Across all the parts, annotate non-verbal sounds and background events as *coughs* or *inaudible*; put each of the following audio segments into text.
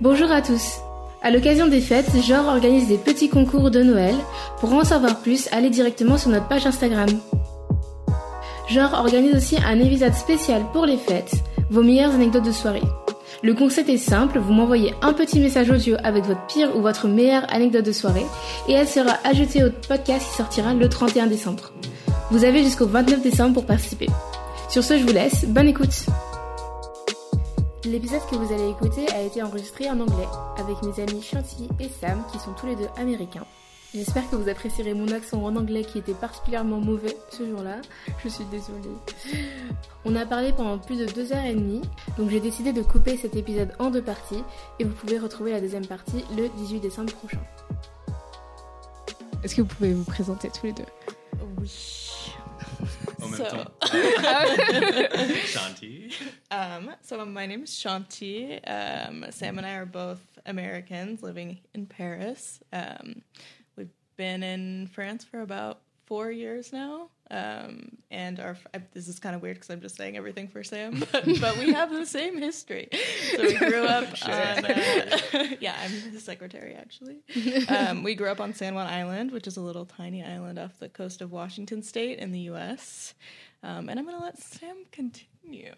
Bonjour à tous. À l'occasion des fêtes, Genre organise des petits concours de Noël. Pour en savoir plus, allez directement sur notre page Instagram. Genre organise aussi un épisode spécial pour les fêtes, vos meilleures anecdotes de soirée. Le concept est simple, vous m'envoyez un petit message audio avec votre pire ou votre meilleure anecdote de soirée et elle sera ajoutée au podcast qui sortira le 31 décembre. Vous avez jusqu'au 29 décembre pour participer. Sur ce, je vous laisse, bonne écoute L'épisode que vous allez écouter a été enregistré en anglais avec mes amis Chantilly et Sam qui sont tous les deux américains. J'espère que vous apprécierez mon accent en anglais qui était particulièrement mauvais ce jour-là. Je suis désolée. On a parlé pendant plus de deux heures et demie, donc j'ai décidé de couper cet épisode en deux parties et vous pouvez retrouver la deuxième partie le 18 décembre prochain. Est-ce que vous pouvez vous présenter tous les deux? Oui. En même So- temps. *laughs* Shanti. Um, so my name is Shanti. Um, Sam and I are both Americans living in Paris. Um, we've been in France for about four years now. Um, and our I, this is kind of weird because I'm just saying everything for Sam, *laughs* but, but we have the same history. So we grew up *laughs* on uh, *laughs* yeah, I'm his secretary actually. Um, we grew up on San Juan Island, which is a little tiny island off the coast of Washington State in the U.S. Um, and I'm gonna let Sam continue.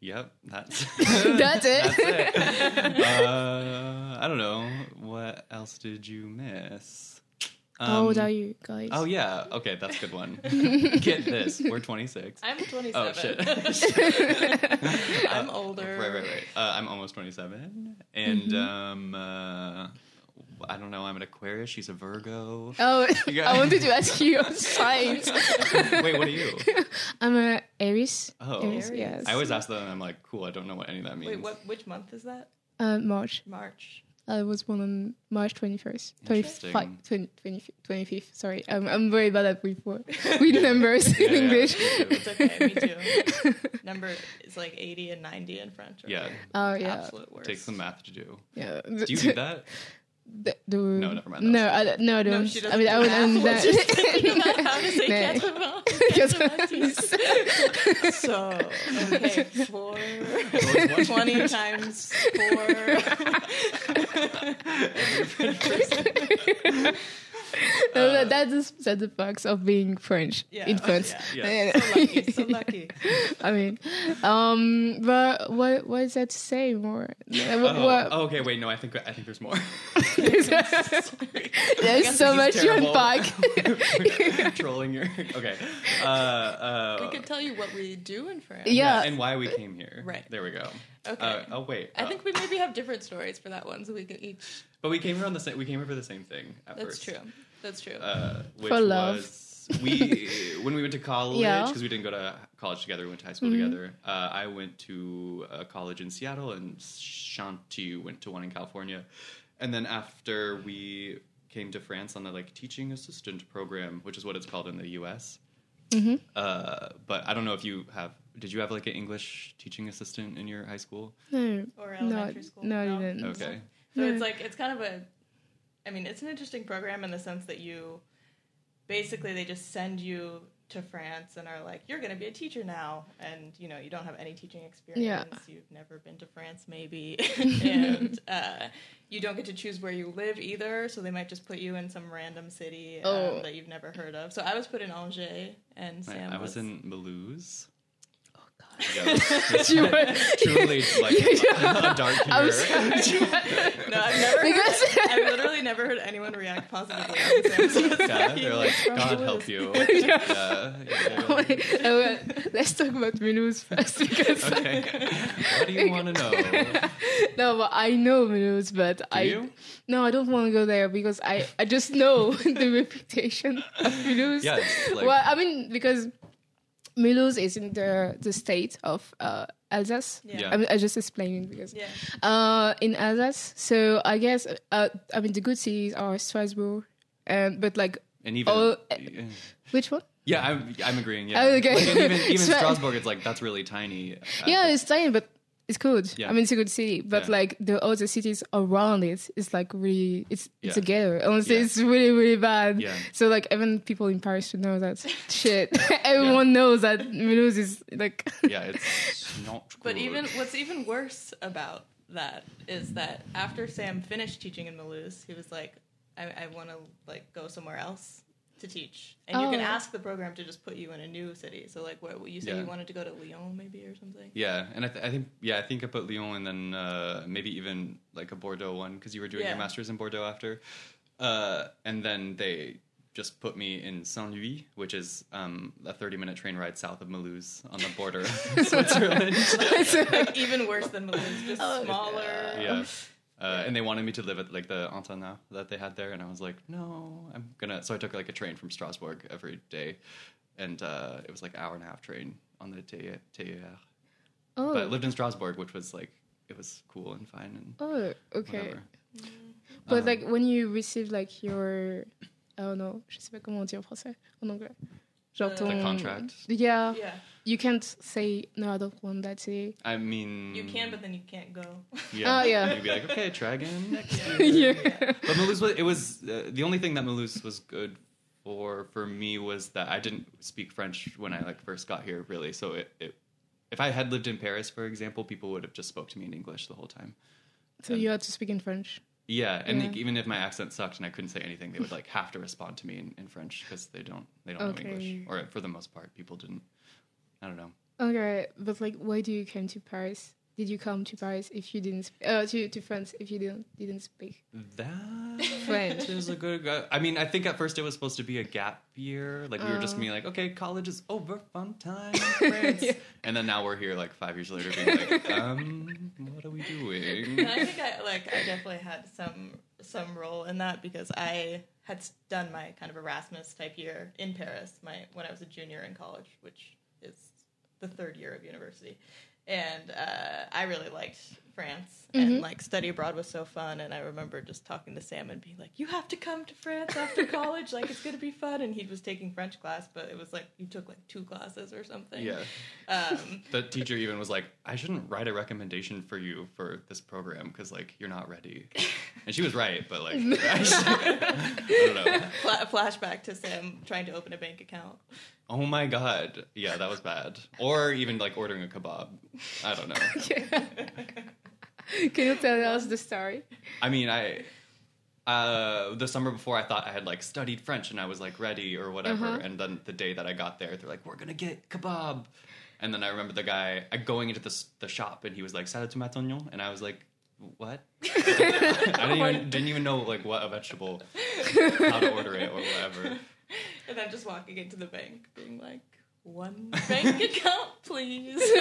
Yep, that's That's it. That's it. Uh, I don't know. What else did you miss? How old Um, are you guys? Oh yeah. Okay, that's a good one. *laughs* Get this. We're 26. I'm 27. Oh *laughs* *laughs* shit. I'm Uh, older. Right, right, right. Uh, I'm almost 27, and um, uh, I don't know. I'm an Aquarius. She's a Virgo. Oh, Yeah. I wanted to ask you on signs. Wait, what are you? I'm a Aries. Oh, Aries, Aries. yes. I always ask that, and I'm like, cool. I don't know what any of that means. Wait, what? Which month is that? Uh, March. March. I was born on March 21st. Interesting. 25, 20, 25th, 25th. Sorry, um, I'm, I'm very bad at with, with numbers Yeah, in yeah, English. me. It's okay. Me too. *laughs* Number is like 80 and 90 in French. are Yeah. Oh, yeah. Absolute worst. Takes some math to do. yeah. Do you do that? *laughs* The, the, No, never mind, No, that I, don't- no, I No, don't. she I doesn't mean, do I would. math. I'm We're just thinking about how to say *laughs* No. 80. *laughs* So, okay, four. 20 times four. *laughs* *laughs* No, that, that's the, that's the facts of being French Yeah, in France. yeah. So lucky, so *laughs* lucky. I mean, um, but what what is that to say more? Uh, what- Oh, what- oh, okay. Wait, no. I think I think there's more. *laughs* There's guess so much is to terrible. unpack. Trolling your. Okay. Uh, uh, We could tell you what we do in France. Yeah. And why we came here. Right. There we go. Okay. Uh, oh wait. I uh, think we maybe have different stories for that one, so we can each. But we came here on the same. We came here for the same thing at That's first. true. That's true. Uh, which For love. was we *laughs* when we went to college Yeah. because we didn't go to college together. We went to high school together. Uh, I went to a college in Seattle, and Shanti went to one in California. And then after we came to France on the like teaching assistant program, which is what it's called in the U.S. Uh, but I don't know if you have. Did you have like an English teaching assistant in your high school? no, or no, elementary school. no, I didn't. Okay. So Yeah. it's like it's kind of a I mean, it's an interesting program in the sense that you basically they just send you to France and are like, You're gonna be a teacher now and you know, you don't have any teaching experience, Yeah. you've never been to France maybe *laughs* and uh, you don't get to choose where you live either, so they might just put you in some random city um, Oh. that you've never heard of. So I was put in Angers and I, Sam I was in Mulhouse. Yeah, *laughs* You were- truly like *laughs* a dark I'm humor. sorry. *laughs* No, I've never Because- heard, I've literally never heard anyone react positively on Sam's Yeah, they're like, God help you. Yeah. yeah. Wait, uh, well, let's talk about first because Okay. What do you want to know? no, but I know Mulhouse, but I you? no, I don't want to go there because I I just know the reputation of Mulhouse. Yeah, it's like- well, I mean because Mulhouse is in the the state of uh, Alsace. Yeah. Yeah. I'm, I just explaining because Yeah. uh, in Alsace. So I guess uh, I mean the good cities are Strasbourg, and but like And even Oh, yeah. which one? yeah, I'm I'm agreeing. Yeah, Oh, okay. Like, even even *laughs* Strasbourg, it's like that's really tiny. Uh, Yeah, it's tiny, but it's good. Yeah. I mean, it's a good city, but Yeah. like the other cities around it, it's like really, it's it's Yeah. a ghetto. Honestly, Yeah. it's really really bad. Yeah. So like even people in Paris should know that *laughs* shit. *laughs* Everyone knows that Mulhouse is like. yeah, it's *laughs* not. But even what's even worse about that is that after Sam finished teaching in Mulhouse, he was like, "I, I want to like go somewhere else to teach, and you can Oh. ask the program to just put you in a new city. So like, what you said Yeah. you wanted to go to Lyon, maybe or something. Yeah, and I, th- I think yeah, I think I put Lyon and then uh, maybe even like a Bordeaux one because you were doing Yeah. your masters in Bordeaux after, uh, and then they just put me in Saint Louis, which is um, a thirty-minute train ride south of Mulhouse on the border of *laughs* Switzerland. *laughs* like *laughs* even worse than Mulhouse, just Oh, smaller. yeah. Uh, and they wanted me to live at like the internat that they had there, and I was like, no, I'm gonna. So I took like a train from Strasbourg every day, and uh, it was like an hour and a half train on the TER. Oh, But I lived in Strasbourg, which was like it was cool and fine and oh, okay. whatever. But Um, like when you receive like your, I don't know, je sais pas comment dit en français, en anglais. Genre The ton The contract. Yeah, Yeah, you can't say no, I don't want that city. I mean, you can, but then you can't go. yeah, Oh, yeah. You'd be like, okay, try again next year. yeah. But Mulhouse, was, it was uh, the only thing that Mulhouse was good for for me was that I didn't speak French when I like first got here, really. So it, it if I had lived in Paris, for example, people would have just spoke to me in English the whole time. So you had to speak in French. Yeah, and Yeah. like, even if my accent sucked and I couldn't say anything, they would like have to respond to me in, in French because they don't they don't Okay. know English, or for the most part, people didn't. I don't know. Okay, but like, why do you come to Paris? Did you come to Paris if you didn't uh, to to France if you didn't didn't speak? That *laughs* French. is a good. I mean, I think at first it was supposed to be a gap year. Like we were just Oh. being like, okay, college is over, fun time in *laughs* France. Yeah. And then now we're here, like five years later, being like, *laughs* um, what are we doing? And I think I like I definitely had some some role in that because I had done my kind of Erasmus type year in Paris my when I was a junior in college, which is the third year of university. And uh, I really liked France, and like study abroad was so fun. And I remember just talking to Sam and being like, "You have to come to France after *laughs* college. Like it's gonna be fun." And he was taking French class, but it was like you took like two classes or something. Yeah. Um, *laughs* The teacher even was like, I shouldn't write a recommendation for you for this program because like you're not ready. And she was right, but like I, *laughs* should- I don't know. fla- flashback to Sam trying to open a bank account. Oh my god, yeah, that was bad. Or even like ordering a kebab. I don't know. *laughs* Can you tell us the story? I mean, I uh, the summer before I thought I had like studied French and I was like ready or whatever, Uh-huh. and then the day that I got there, they're like, "We're gonna get kebab," and then I remember the guy uh, going into the the shop and he was like, "Salad tomate oignon," and I was like, "What?" *laughs* I didn't even didn't even know like what a vegetable, how to order it or whatever. And then just walking into the bank, being like, one bank *laughs* account, please. *laughs*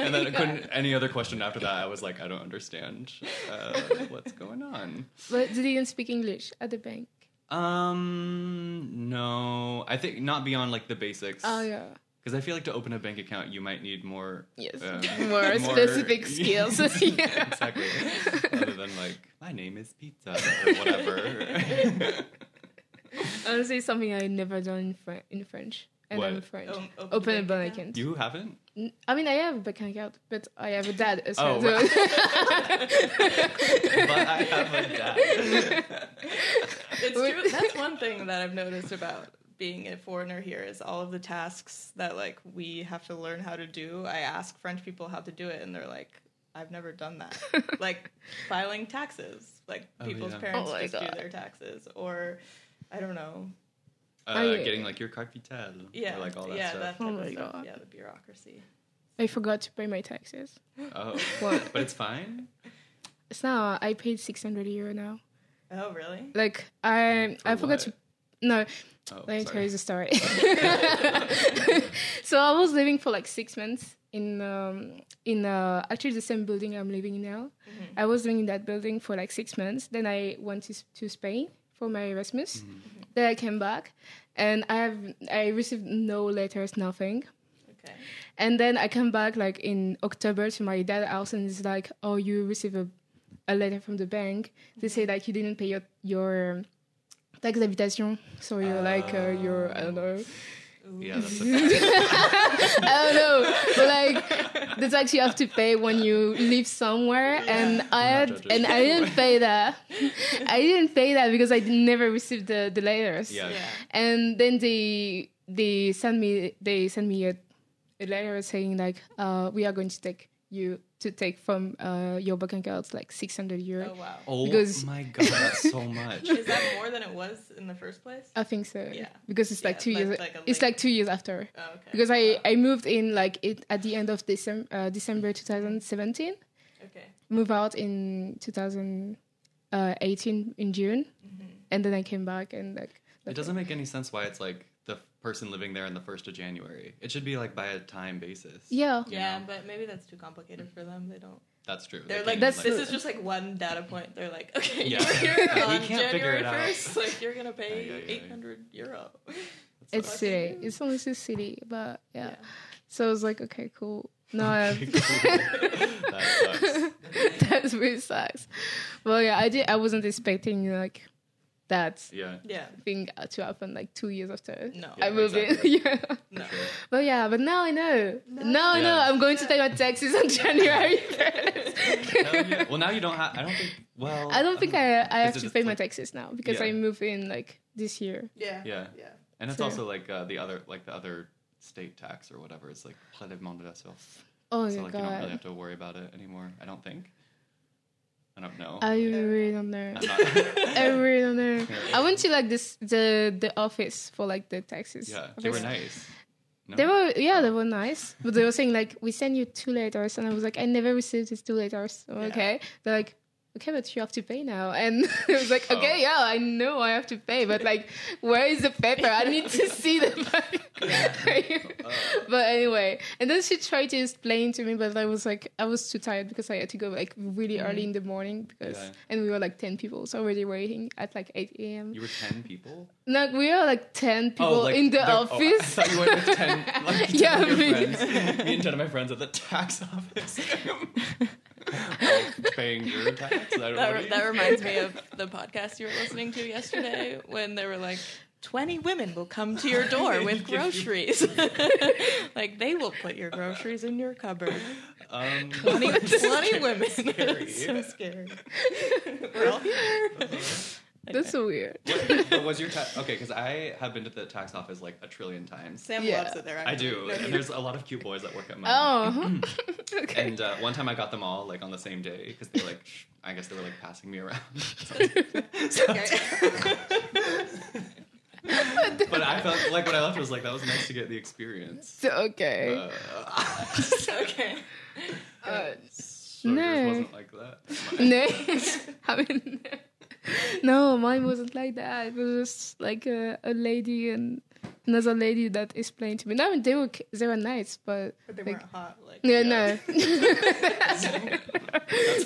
And then I couldn't *laughs* any other question after that. I was like, I don't understand uh, what's going on. But they didn't speak English at the bank. Um, no, I think not beyond like the basics. Oh yeah. Because I feel like to open a bank account, you might need more. Yes. uh, More specific skills. Yeah. exactly. Other than like, my name is Pizza or whatever. Honestly, something I never done in, Fr- in French, and I'm What? French. Um, Open a bank bank account? account. you haven't? N- I mean, I have a bank account, but I have a dad as Oh, well. right. so- *laughs* but I have a dad. *laughs* It's true. *laughs* That's one thing that I've noticed about being a foreigner here is all of the tasks that like we have to learn how to do. I ask French people how to do it, and they're like, "I've never done that." like filing taxes, like Oh, people's yeah. parents Oh my just God. do their taxes, or I don't know. Uh, yeah. getting like your capital. Yeah, Or, like all that yeah, stuff. that type Oh of my stuff. God. Yeah, the bureaucracy. I forgot to pay my taxes. Oh. *laughs* What? But it's fine. So now I paid six hundred euro now. Oh, really? Like I, For I forgot what? to. No, Oh, let me sorry. tell you the story. *laughs* *laughs* so I was living for like six months in um, in uh, actually the same building I'm living in now. I was living in that building for like six months. Then I went to, to Spain for my Erasmus. Then I came back, and I have I received no letters, nothing. Okay. And then I come back like in October to my dad's house, and it's like, oh, you receive a, a letter from the bank. They say that you didn't pay your your tax d'habitation, so you're like uh, your I don't know, Yeah, that's a *laughs* I don't know, but like the tax you have to pay when you live somewhere, and I had and I didn't pay *laughs* that. I didn't pay that because I never received the the letters. Yeah. Yeah. and then they they send me they send me a, a letter saying like uh, we are going to take you to take from uh, your bank account like 600 euro. Oh wow. Oh Because- my god, that's so much. *laughs* Is that more than it was in the first place? I think so. Yeah. Because it's like Yeah, two like- years. like it's like two years after. Oh, okay. Because I Wow. I moved in like it at the end of December uh, December 2017. okay. Move out in 2018 in June, Mm-hmm. and then I came back and like. It doesn't make any sense why it's like the person living there on the first of January. It should be like by a time basis. Yeah. Yeah, know? but maybe that's too complicated for them. They don't. That's true. They're They like, can't, That's this is just like one data point. They're like, okay, Yeah. you're *laughs* here We on can't figure January it out. first. *laughs* Like, you're gonna pay Yeah, yeah, yeah, yeah. 800 euro. It's Fuck. silly. It's honestly silly, but yeah. Yeah. So I was like, okay, cool. No, *laughs* I that sucks. that really sucks. Well, yeah, I did. I wasn't expecting like that Yeah. Yeah. thing to happen like two years after No. Yeah, I moved exactly. in. *laughs* yeah. No. But yeah, but now I know. Now I know Yeah. I'm going to pay my taxes on *laughs* January 1st. Hell yeah. Well, now you don't have. I don't think. Well, I don't think I I have to just pay my taxes now because Yeah. I moved in like this year. Yeah. Yeah. Yeah. And it's True. also like uh, the other, like the other state tax or whatever. It's like prélèvement de la. Oh so my like you don't really have to worry about it anymore. I don't think. I don't know. I really don't know. I really don't know. *laughs* I went to like this the the office for like the taxes. yeah, they were nice. No? They were yeah, they were nice, but they were saying like we send you two letters, and I was like I never received these two letters. Yeah. Okay, they're like okay, but you have to pay now, and *laughs* I was like okay, Oh. yeah, I know I have to pay, but like where is the paper? I need to see the *laughs* paper. but anyway, and then she tried to explain to me, but I was like I was too tired because I had to go like really mm. early in the morning because Yeah. and we were like ten people, so already waiting at like eight a.m. You were ten people. Like we are like ten oh, people like in the oh, I office. thought you went with ten. Like *laughs* 10 Yeah, of your me. friends. Me and ten of my friends at the tax office. *laughs* like paying your tax. I don't That, that reminds me *laughs* of the podcast you were listening to yesterday when they were like, 20 women will come to your door *laughs* with groceries. like, they will put your groceries in your cupboard. um, 20, 20 women. scary. So scary. We're all here. That's so weird. but was your tax okay? Because I have been to the tax office like a trillion times. Sam Yeah. loves it there. I do, No, and there's a lot of cute boys that work at mine. Oh, *clears throat* okay. And uh, one time I got them all like on the same day because they were like, sh- I guess they were like passing me around. *laughs* So- okay. *laughs* but I felt like when I left, it was like that was nice to get the experience. So, okay. Uh, *laughs* okay. Uh, so yours No. wasn't like that. no, I mean, *laughs* no, mine wasn't like that. It was just like a, a lady and another lady that explained to me. No, I mean, they were they were nice, but But they like, weren't hot. Like, yeah, Yeah. *laughs* no.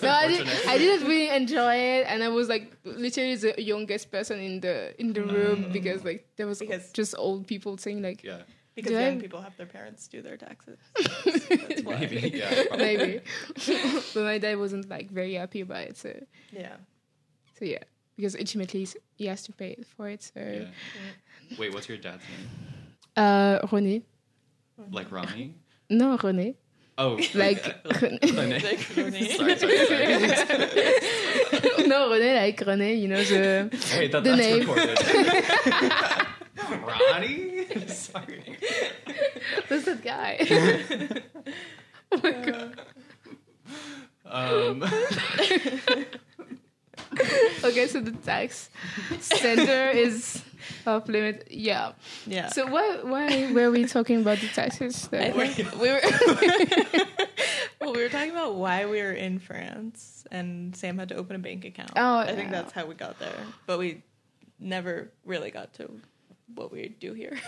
no, I, did, unfortunate. I didn't really enjoy it, and I was like literally the youngest person in the in the room because like there was Because- just old people saying like Yeah, because Do I- young people have their parents do their taxes. *laughs* That's why. maybe. Yeah, probably. maybe, but my dad wasn't like very happy about it. So Yeah. so yeah, because ultimately he has to pay for it. So Yeah. Wait, what's your dad's name? uh, René, Like Ronnie? no René, Oh, like *laughs* René. Like, René. *laughs* sorry, sorry, sorry. *laughs* no René like René, you know the Hey, that, The that's name. recorded. Ronnie? Sorry. who's that guy? oh my god. Um, *laughs* Okay, so the tax center is off limit. Yeah. Yeah. So why why were we talking about the taxes? I think we were *laughs* *laughs* well, we were talking about why we were in France, and Sam had to open a bank account. Oh, I think yeah. that's how we got there, but we never really got to what we do here.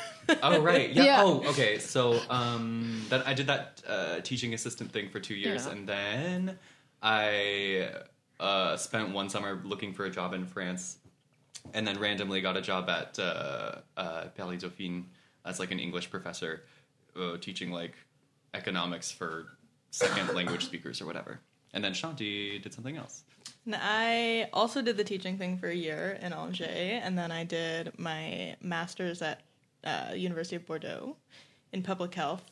oh, right. Yeah. Yeah. Oh, okay. So um, that I did that uh, teaching assistant thing for two years, Yeah. and then I uh, spent one summer looking for a job in France, and then randomly got a job at uh, uh, Paris Dauphine as like an English professor, uh, teaching like economics for second language *laughs* speakers or whatever. And then Shanti did something else. And I also did the teaching thing for a year in Angers, and then I did my master's at uh, University of Bordeaux in public health.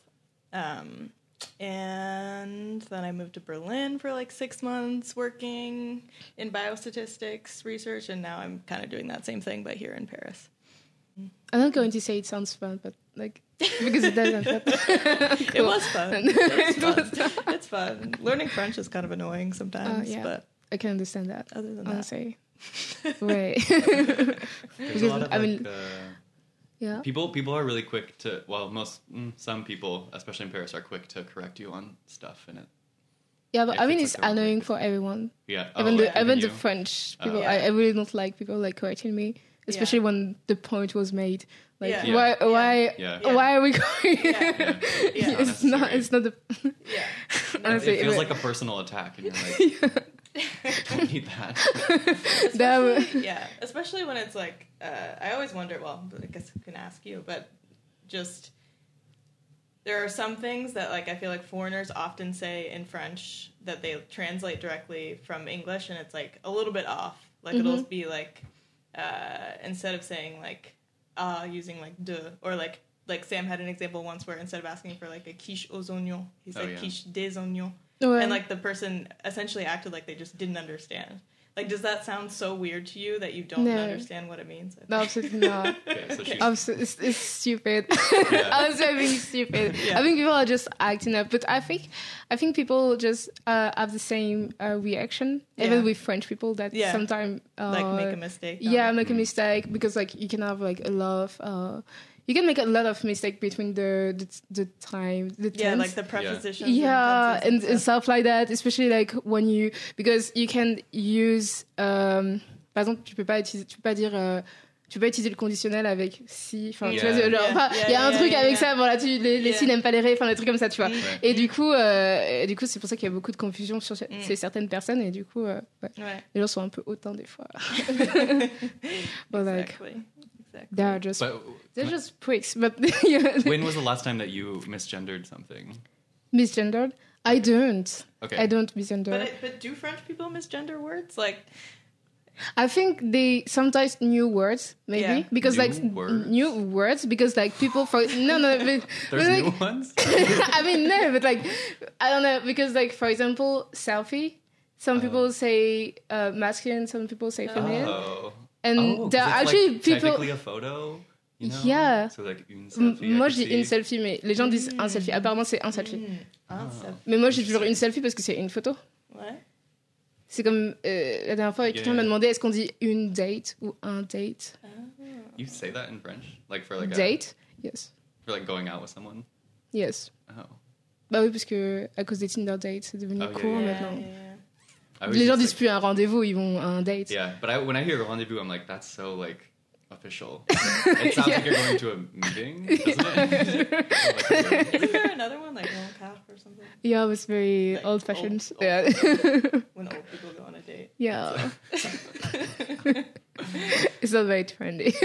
Um, and then I moved to Berlin for like six months working in biostatistics research, and now I'm kind of doing that same thing, but here in Paris. I'm not going to say it sounds fun, but like because it doesn't. *laughs* *laughs* *laughs* It was fun. It's It fun. was- it's fun. Learning French is kind of annoying sometimes, Uh, yeah. but I can understand that. other than that, Honestly, right? Because, a lot of I like, mean- uh, yeah. people people are really quick to well most mm, some people especially in Paris are quick to correct you on stuff and it Yeah, but If I mean, it's it's like the wrong annoying for everyone. yeah even oh, the like, even the you? French Oh. people, Yeah. I, I really don't like people like correcting me, especially when the point was made. Like, Yeah. why, Yeah. why, Yeah. Yeah. why are we going? Yeah. *laughs* Yeah. Yeah. it's not. It's not the. yeah, *laughs* It Honestly, feels like a personal attack, and you're like, *laughs* *laughs* don't need that. *laughs* That Especially- yeah, especially when it's like uh, I always wonder. Well, I guess I can ask you, but just there are some things that like I feel like foreigners often say in French that they translate directly from English, and it's like a little bit off. Like it'll Mhm. be like uh, instead of saying like uh using like de or like like Sam had an example once where instead of asking for like a quiche aux oignons, he said Oh, yeah. quiche des oignons Ouais. and like the person essentially acted like they just didn't understand. Like, does that sound so weird to you that you don't No. understand what it means? no, absolutely not. *laughs* Okay, so she's Abso- it's, it's stupid. Yeah. *laughs* I'm so being stupid. Yeah. I think people are just acting up, but I think I think people just uh, have the same uh, reaction, even Yeah. with French people that Yeah. sometimes uh, like, make a mistake. yeah it. make a mistake because like you can have like a lot of uh, you can make a lot of mistake between the the, the time the yeah, tense. like the prepositions. yeah tenses and, and stuff. stuff like that especially like when you because you can use um, par exemple tu peux pas utiliser tu peux pas dire euh, tu peux pas utiliser le conditionnel avec si enfin tu Yeah. vois genre Yeah, enfin, *laughs* il y a yeah, un yeah, truc yeah, avec yeah. ça voilà tu les, les Yeah. si n'aiment pas les ré enfin des trucs comme ça tu vois Mm. Et du coup euh, et du coup c'est pour ça qu'il y a beaucoup de confusion sur Mm. ces certaines personnes et du coup euh, ouais, Ouais. les gens sont un peu hautains des fois *laughs* *laughs* But like exactly. Exactly. they're just But they're just pricks but *laughs* when was the last time that you misgendered something? misgendered I don't Okay. I don't misgender But, it, but do French people misgender words? Like, I think they sometimes new words maybe Yeah. because New like words? new words because like people for no no but, *laughs* but, There's like, new ones. *laughs* I mean no but like I don't know because like for example selfie some Oh. people say uh, masculine some people say feminine Oh. And Oh, there are actually like, people technically a photo. You know? Yeah. So like une selfie. Moi je dis une selfie mais les gens disent un selfie apparemment c'est un selfie mm, ah, ça- mais moi dis toujours une selfie parce que c'est une photo ouais. c'est comme euh, la dernière fois quelqu'un Yeah. m'a demandé est-ce qu'on dit une date ou un date? You say that in French, like for like a, date? Yes for like going out with someone? yes Oh. Bah oui, parce que à cause des Tinder dates, c'est devenu Oh, yeah, court yeah, maintenant. yeah, yeah. I always Les gens just, disent like- plus un rendez-vous, ils vont à un date. Yeah, but I, when I hear rendezvous, I'm like, that's so like official. *laughs* it sounds like you're going to a meeting, *laughs* doesn't it? *laughs* Like, yeah. Isn't there another one like rencard or something? Yeah, it was very Like old fashioned. old- Yeah. When old people go on a date. yeah. it's not very trendy.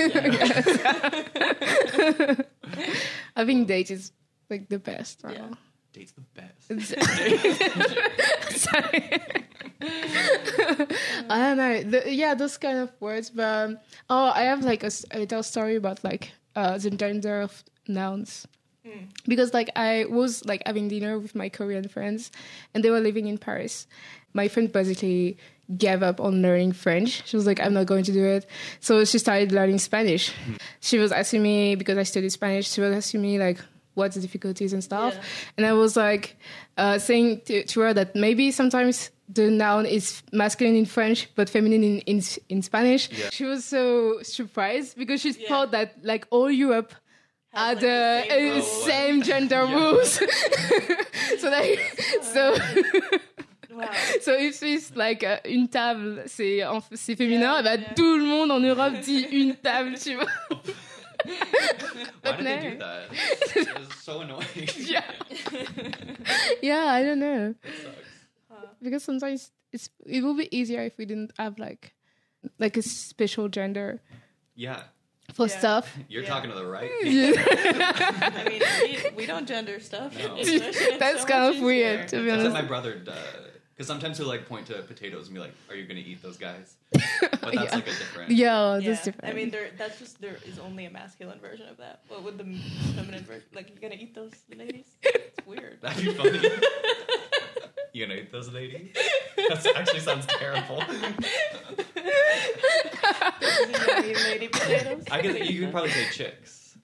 I think date is like the best. I Yeah. Don't know. Date's the best. *laughs* Sorry. I don't know. The, yeah, those kind of words. But um, oh, I have like a little story about like uh, the gender of nouns. Because like I was like having dinner with my Korean friends, and they were living in Paris. My friend basically gave up on learning French. She was like, "I'm not going to do it." So she started learning Spanish. She was asking me because I studied Spanish. She was asking me like, "What's the difficulties and stuff?" Yeah. And I was like uh, saying to, to her that maybe sometimes the noun is masculine in French but feminine in in, in Spanish. Yeah. She was so surprised because she Yeah. thought that like all Europe had like, the the same uh, rules. same gender rules. *laughs* *laughs* so like so. Wow. *laughs* So if it's like uh, une table, c'est c'est féminin, Yeah, et bah, yeah. tout le monde en Europe dit une table, tu vois. Why did they do that? It's so annoying. *laughs* Yeah. *laughs* yeah, I don't know. It sucks. Because sometimes it's it will be easier if we didn't have like like a special gender Yeah, for Yeah. stuff. you're Yeah. talking to the right. *laughs* I mean, we, we don't gender stuff. No. It's- it's That's so kind much of weird, easier. to be That's what honest. my brother does. Because sometimes he'll like point to potatoes and be like, "Are you gonna eat those guys?" *laughs* But that's Yeah. like a different. Yeah, Yeah, that's different. I mean, there. That's just there is only a masculine version of that. What would the feminine version? Like, you gonna eat those ladies? It's *laughs* weird. That'd be funny. *laughs* you gonna eat those ladies? That actually sounds terrible. You gonna eat lady potatoes? I guess you could probably say chicks.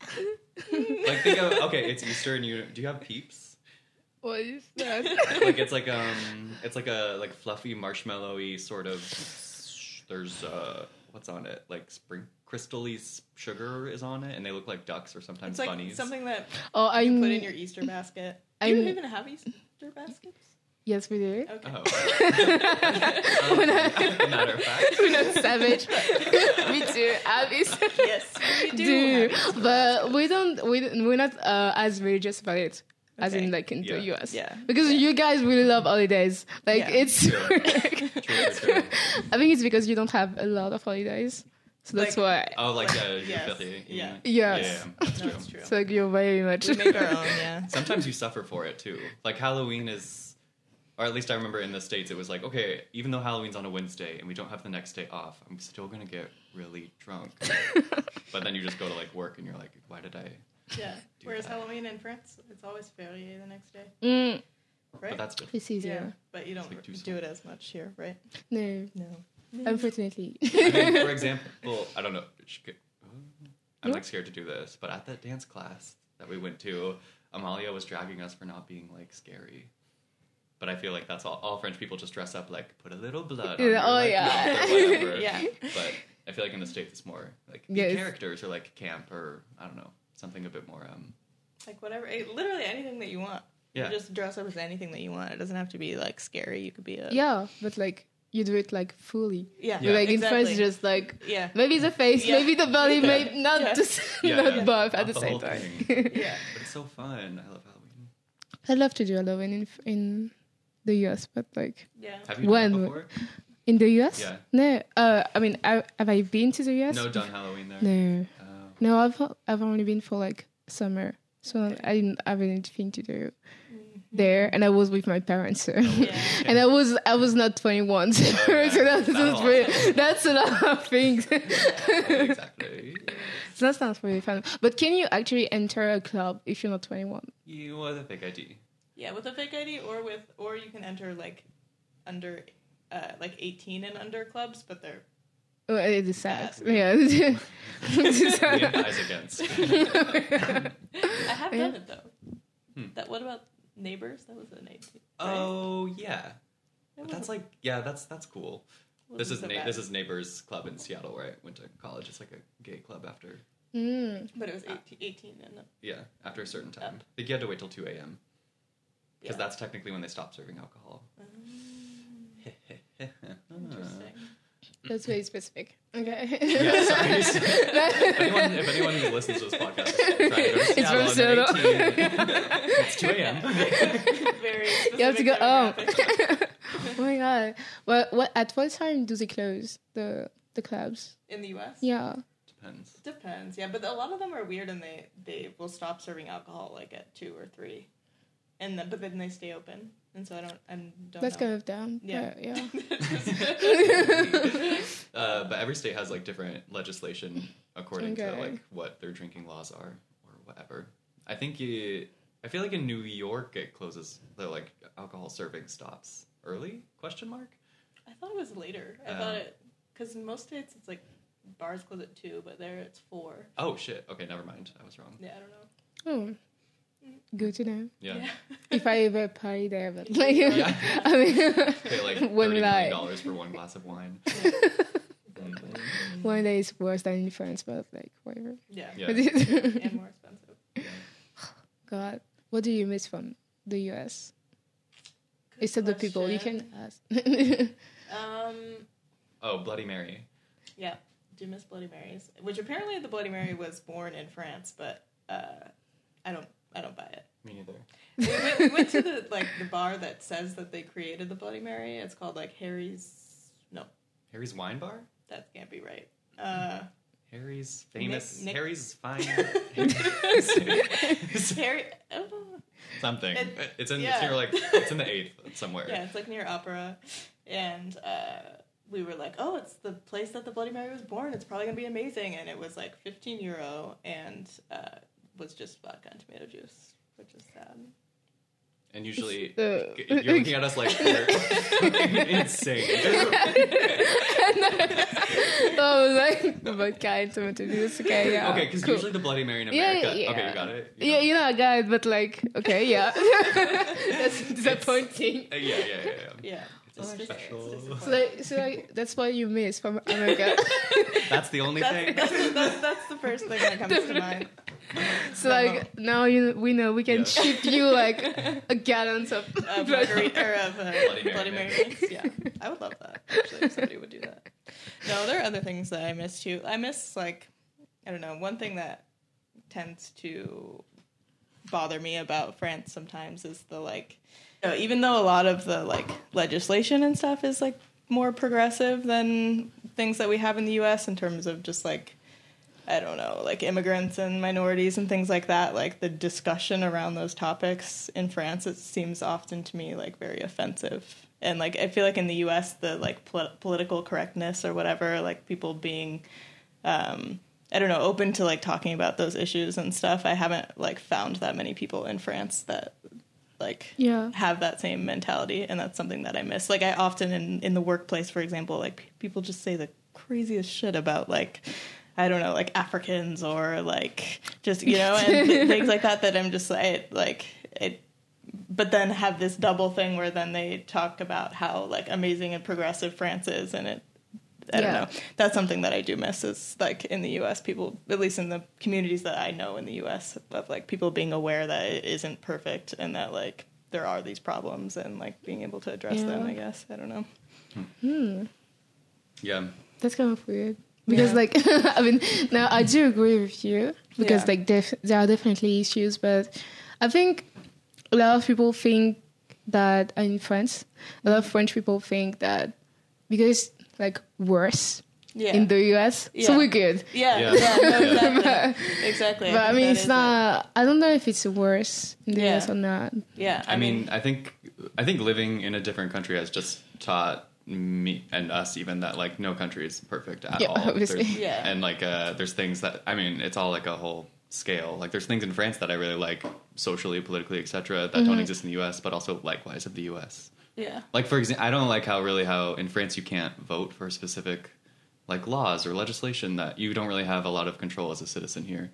Like think of okay, it's Easter and you do you have peeps? What is that? Like it's like um it's like a like fluffy marshmallowy sort of there's uh what's on it? Like spring crystally sugar is on it and they look like ducks or sometimes It's like bunnies. something that oh, you I'm. put in your Easter basket. Do I'm- you even have Easter baskets? yes, we do. Okay. Oh. *laughs* *laughs* Um, *laughs* matter of fact. We're not savage. me too. Obviously. Yes, we do. do, have Easter but we don't. We, we're not uh, as religious about it. As in, like in the US, Yeah. because you guys really love holidays. Like Yeah. it's, *laughs* True. True, true, true. *laughs* I think it's because you don't have a lot of holidays, so that's Like- why. Oh, like Like, uh, your yes, Philly. you yeah. mean? Yes. Yeah, that's No, true. it's true. So like you're very much. we make our own, yeah. *laughs* Sometimes you suffer for it too. Like Halloween is, or at least I remember in the states, it was like, okay, even though Halloween's on a Wednesday and we don't have the next day off, I'm still gonna get really drunk. but then you just go to like work and you're like, why did I? *laughs* Yeah. Whereas that. Halloween in France, it's always férié the next day, Mm, right? But that's good. it's yeah, easier. but you don't like do it as much here, right? No, No. unfortunately. *laughs* I mean, for *laughs* example, I don't know. I'm like scared to do this, but at that dance class that we went to, Amalia was dragging us for not being like scary. But I feel like that's all. All French people just dress up like put a little blood. On oh, like, yeah. whatever. Yeah. But I feel like in the states it's more like be Yeah, it's- characters or like camp or I don't know something a bit more. Um, Like whatever, literally anything that you want. Yeah. You just dress up as anything that you want. It doesn't have to be like scary. You could be a yeah, but like you do it like fully. yeah. Yeah. like in France, just like yeah. maybe the face, Yeah. maybe the body, Yeah. maybe not Yeah. just *laughs* Yeah, not yeah. both Not at the, the same time. *laughs* yeah. but it's so fun. I love Halloween. I'd love to do Halloween in in the US, but like Yeah. Have you When? done it before? in the US, Yeah. no. Uh, I mean, I, have I been to the US? No, done Halloween there. No, Oh. No. I've I've only been for like summer, so I didn't have anything to do there, and I was with my parents. So. Yeah. *laughs* And I was I was not 21, so, *laughs* Oh, yeah. so that's, That's that's, really, that's a lot of things. *laughs* exactly. so that sounds really fun. But can you actually enter a club if you're not 21? You want a fake ID. Yeah, with a fake ID or with or you can enter like under uh like 18 and under clubs, but they're Oh, it is sex. Bad. *laughs* Yeah. *laughs* We advise against. I have Yeah. done it though. Hmm. That what about neighbors? That was an 18. right? Oh yeah, It that's like yeah, that's that's cool. This is so na- this is neighbors club in Seattle where I went to college. It's like a gay club after Mm. but it was 18, 18 and up. yeah after a certain time. Up. Like you had to wait till two a.m. because Yeah. that's technically when they stop serving alcohol. *laughs* Interesting. That's very specific. Okay. Yeah, sorry. *laughs* if, anyone, if anyone who listens to this podcast is trying to go to It's from Seattle and they're Seattle. 18, it's 2 a.m. *laughs* Very you have to go specific home. demographic. *laughs* oh my god. Well, what at what time do they close the the clubs? in the US? Yeah. Depends. Depends. Yeah, but a lot of them are weird and they they will stop serving alcohol like at 2 or 3. And then, but then they stay open. And so I don't I don't That's know. kind of down. Yeah. Yeah. *laughs* *laughs* Uh, but every state has like different legislation according to like what their drinking laws are or whatever. I think it, I feel like in New York it closes the like alcohol serving stops early question mark. I thought it was later. I Oh. thought it because in most states it's like bars close at two, but there it's four. Oh shit. Okay, never mind. I was wrong. Yeah, I don't know. Oh. Good to know. Yeah. If I ever party there, but *laughs* like, Yeah. *laughs* I mean, Pay like *laughs* when thirty will I? million dollars for one glass of wine. Exactly. One day is worse than in France, but like whatever. Yeah. Yeah. and more expensive. *sighs* God, what do you miss from the US? Good Except the people you can ask. Um. Oh, Bloody Mary. Yeah. Do you miss Bloody Marys, which apparently the Bloody Mary was born in France, but uh, I don't. I don't buy it. Me neither. We went, we went to the like the bar that says that they created the Bloody Mary. It's called like Harry's. No, Harry's wine bar. that can't be right. Uh, Harry's famous. Nick- Harry's *laughs* fine. Harry. Oh, Something. It- it's in. yeah. It's near like. It's in the eighth somewhere. yeah, it's like near Opera, and uh, we were like, "Oh, it's the place that the Bloody Mary was born. It's probably gonna be amazing." And it was like fifteen euro, and uh, was just vodka and tomato juice, which is sad. And usually, Uh, you're looking at us like we're *laughs* insane. *laughs* oh, like vodka and tomato juice. Okay, yeah. Okay, because cool. usually the Bloody Mary in America. yeah. Okay, you got it. You Yeah, got you know, I got it, but like, okay, yeah. *laughs* That's disappointing. Uh, yeah, yeah, yeah, yeah. Yeah. It's a special. it's So, like, so like, that's what you miss from America. That's the only thing. That's, that's, that's, that's the first thing that comes to mind. So like now you we know we can Yeah. ship you like a *laughs* gallons of Of *laughs* margarita or of uh, Bloody Mary Bloody Mary. mix. mix. Yeah, I would love that. Actually, if somebody would do that. No, there are other things that I miss too. I miss like I don't know. One thing that tends to bother me about France sometimes is the like. You know, even though a lot of the like legislation and stuff is like more progressive than things that we have in the U.S. in terms of just like I don't know, like immigrants and minorities and things like that, like the discussion around those topics in France, it seems often to me like very offensive. And like I feel like in the US, the like pol- political correctness or whatever, like people being, um, I don't know, open to like talking about those issues and stuff. I haven't like found that many people in France that like Yeah. have that same mentality and that's something that i miss like i often in in the workplace for example like people just say the craziest shit about like i don't know like africans or like just you know and th- *laughs* things like that that i'm just like like it but then have this double thing where then they talk about how like amazing and progressive france is and it I don't Yeah. know. That's something that I do miss is like in the US people at least in the communities that I know in the US of like people being aware that it isn't perfect and that like there are these problems and like being able to address them, I guess. I don't know. Hmm. Yeah. That's kind of weird. Because Yeah. like *laughs* I mean now I do agree with you because Yeah. like def- there are definitely issues but I think a lot of people think that in France a lot of French people think that because like worse Yeah. in the US Yeah. so we're good. yeah, Yeah. yeah, no, Yeah. exactly. *laughs* exactly. But I think mean that it's is not I don't know if it's worse in the Yeah. US or not. Yeah. I mean, I think I think living in a different country has just taught me and us even that like no country is perfect at Yeah, all. obviously. There's- *laughs* Yeah. And like uh, there's things that I mean, it's all like a whole scale. Like there's things in France that I really like socially, politically, etc. that Mm-hmm. don't exist in the U.S. But also likewise of the U.S. yeah. Like for example, I don't like how really how in France you can't vote for specific like laws or legislation that you don't really have a lot of control as a citizen here.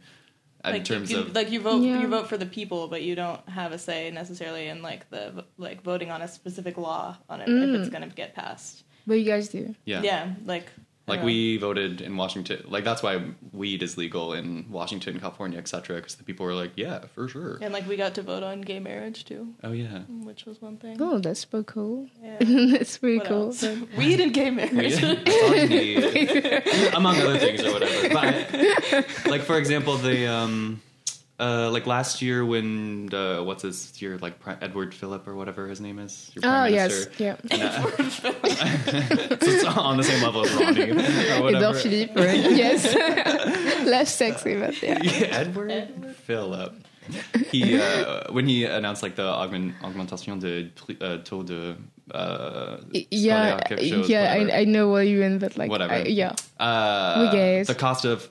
In like terms you, of like you vote Yeah. you vote for the people but you don't have a say necessarily in like the like voting on a specific law on it if it's mm. going to get passed But you guys do. yeah, yeah, like I Like don't we voted in Washington, like that's why weed is legal in Washington, California, etc. Because the people were like, "Yeah, for sure." and like we got to vote on gay marriage too Oh yeah, which was one thing Oh, that's pretty cool. Yeah. *laughs* that's pretty What cool. else? weed and gay marriage *laughs* *laughs* among other things or whatever. But like for example, the um, uh, like last year when uh, what's his your like Pri- Edward Philip or whatever his name is. Your Oh prime yes, yeah. And, uh, *laughs* *laughs* so it's on the same level as Ronnie *laughs* or Edouard whatever. Philippe, right? yes. Less sexy, but yeah. Yeah, Edward, Edward. Philip. He uh, when he announced like the augment, augmentation de pri- uh, taux de uh, Yeah, scolaire, chose, yeah, whatever. I, I know what you mean, but like, Whatever. I, yeah, uh, We guys. the cost of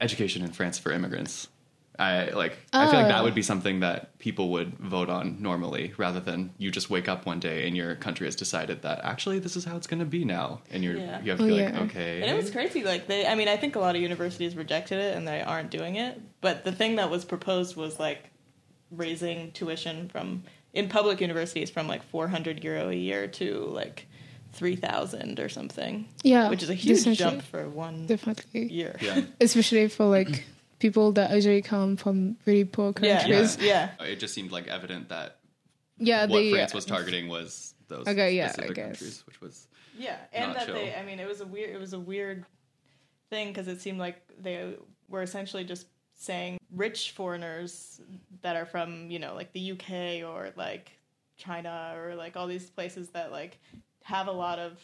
education in France for immigrants. I like. I feel like that Oh. would be oh. something that people would vote on normally, rather than you just wake up one day and your country has decided that actually this is how it's going to be now, and you're Yeah. you have to Oh, be yeah. like, okay, And it was crazy. Like they, I mean, I think a lot of universities rejected it and they aren't doing it. But the thing that was proposed was like raising tuition from in public universities from like 400 euro a year to like 3,000 or something, yeah, which is a huge definitely- jump for one Definitely, year. yeah. *laughs* especially for like people that usually come from really poor Yeah, countries. yeah, It just seemed like evident that Yeah, what they, France uh, was targeting was those Okay, yeah, I specific guess. countries, which was yeah, and Not that chill. they. I mean, it was a weird. It was a weird thing because it seemed like they were essentially just saying rich foreigners that are from you know like the UK or like China or like all these places that like have a lot of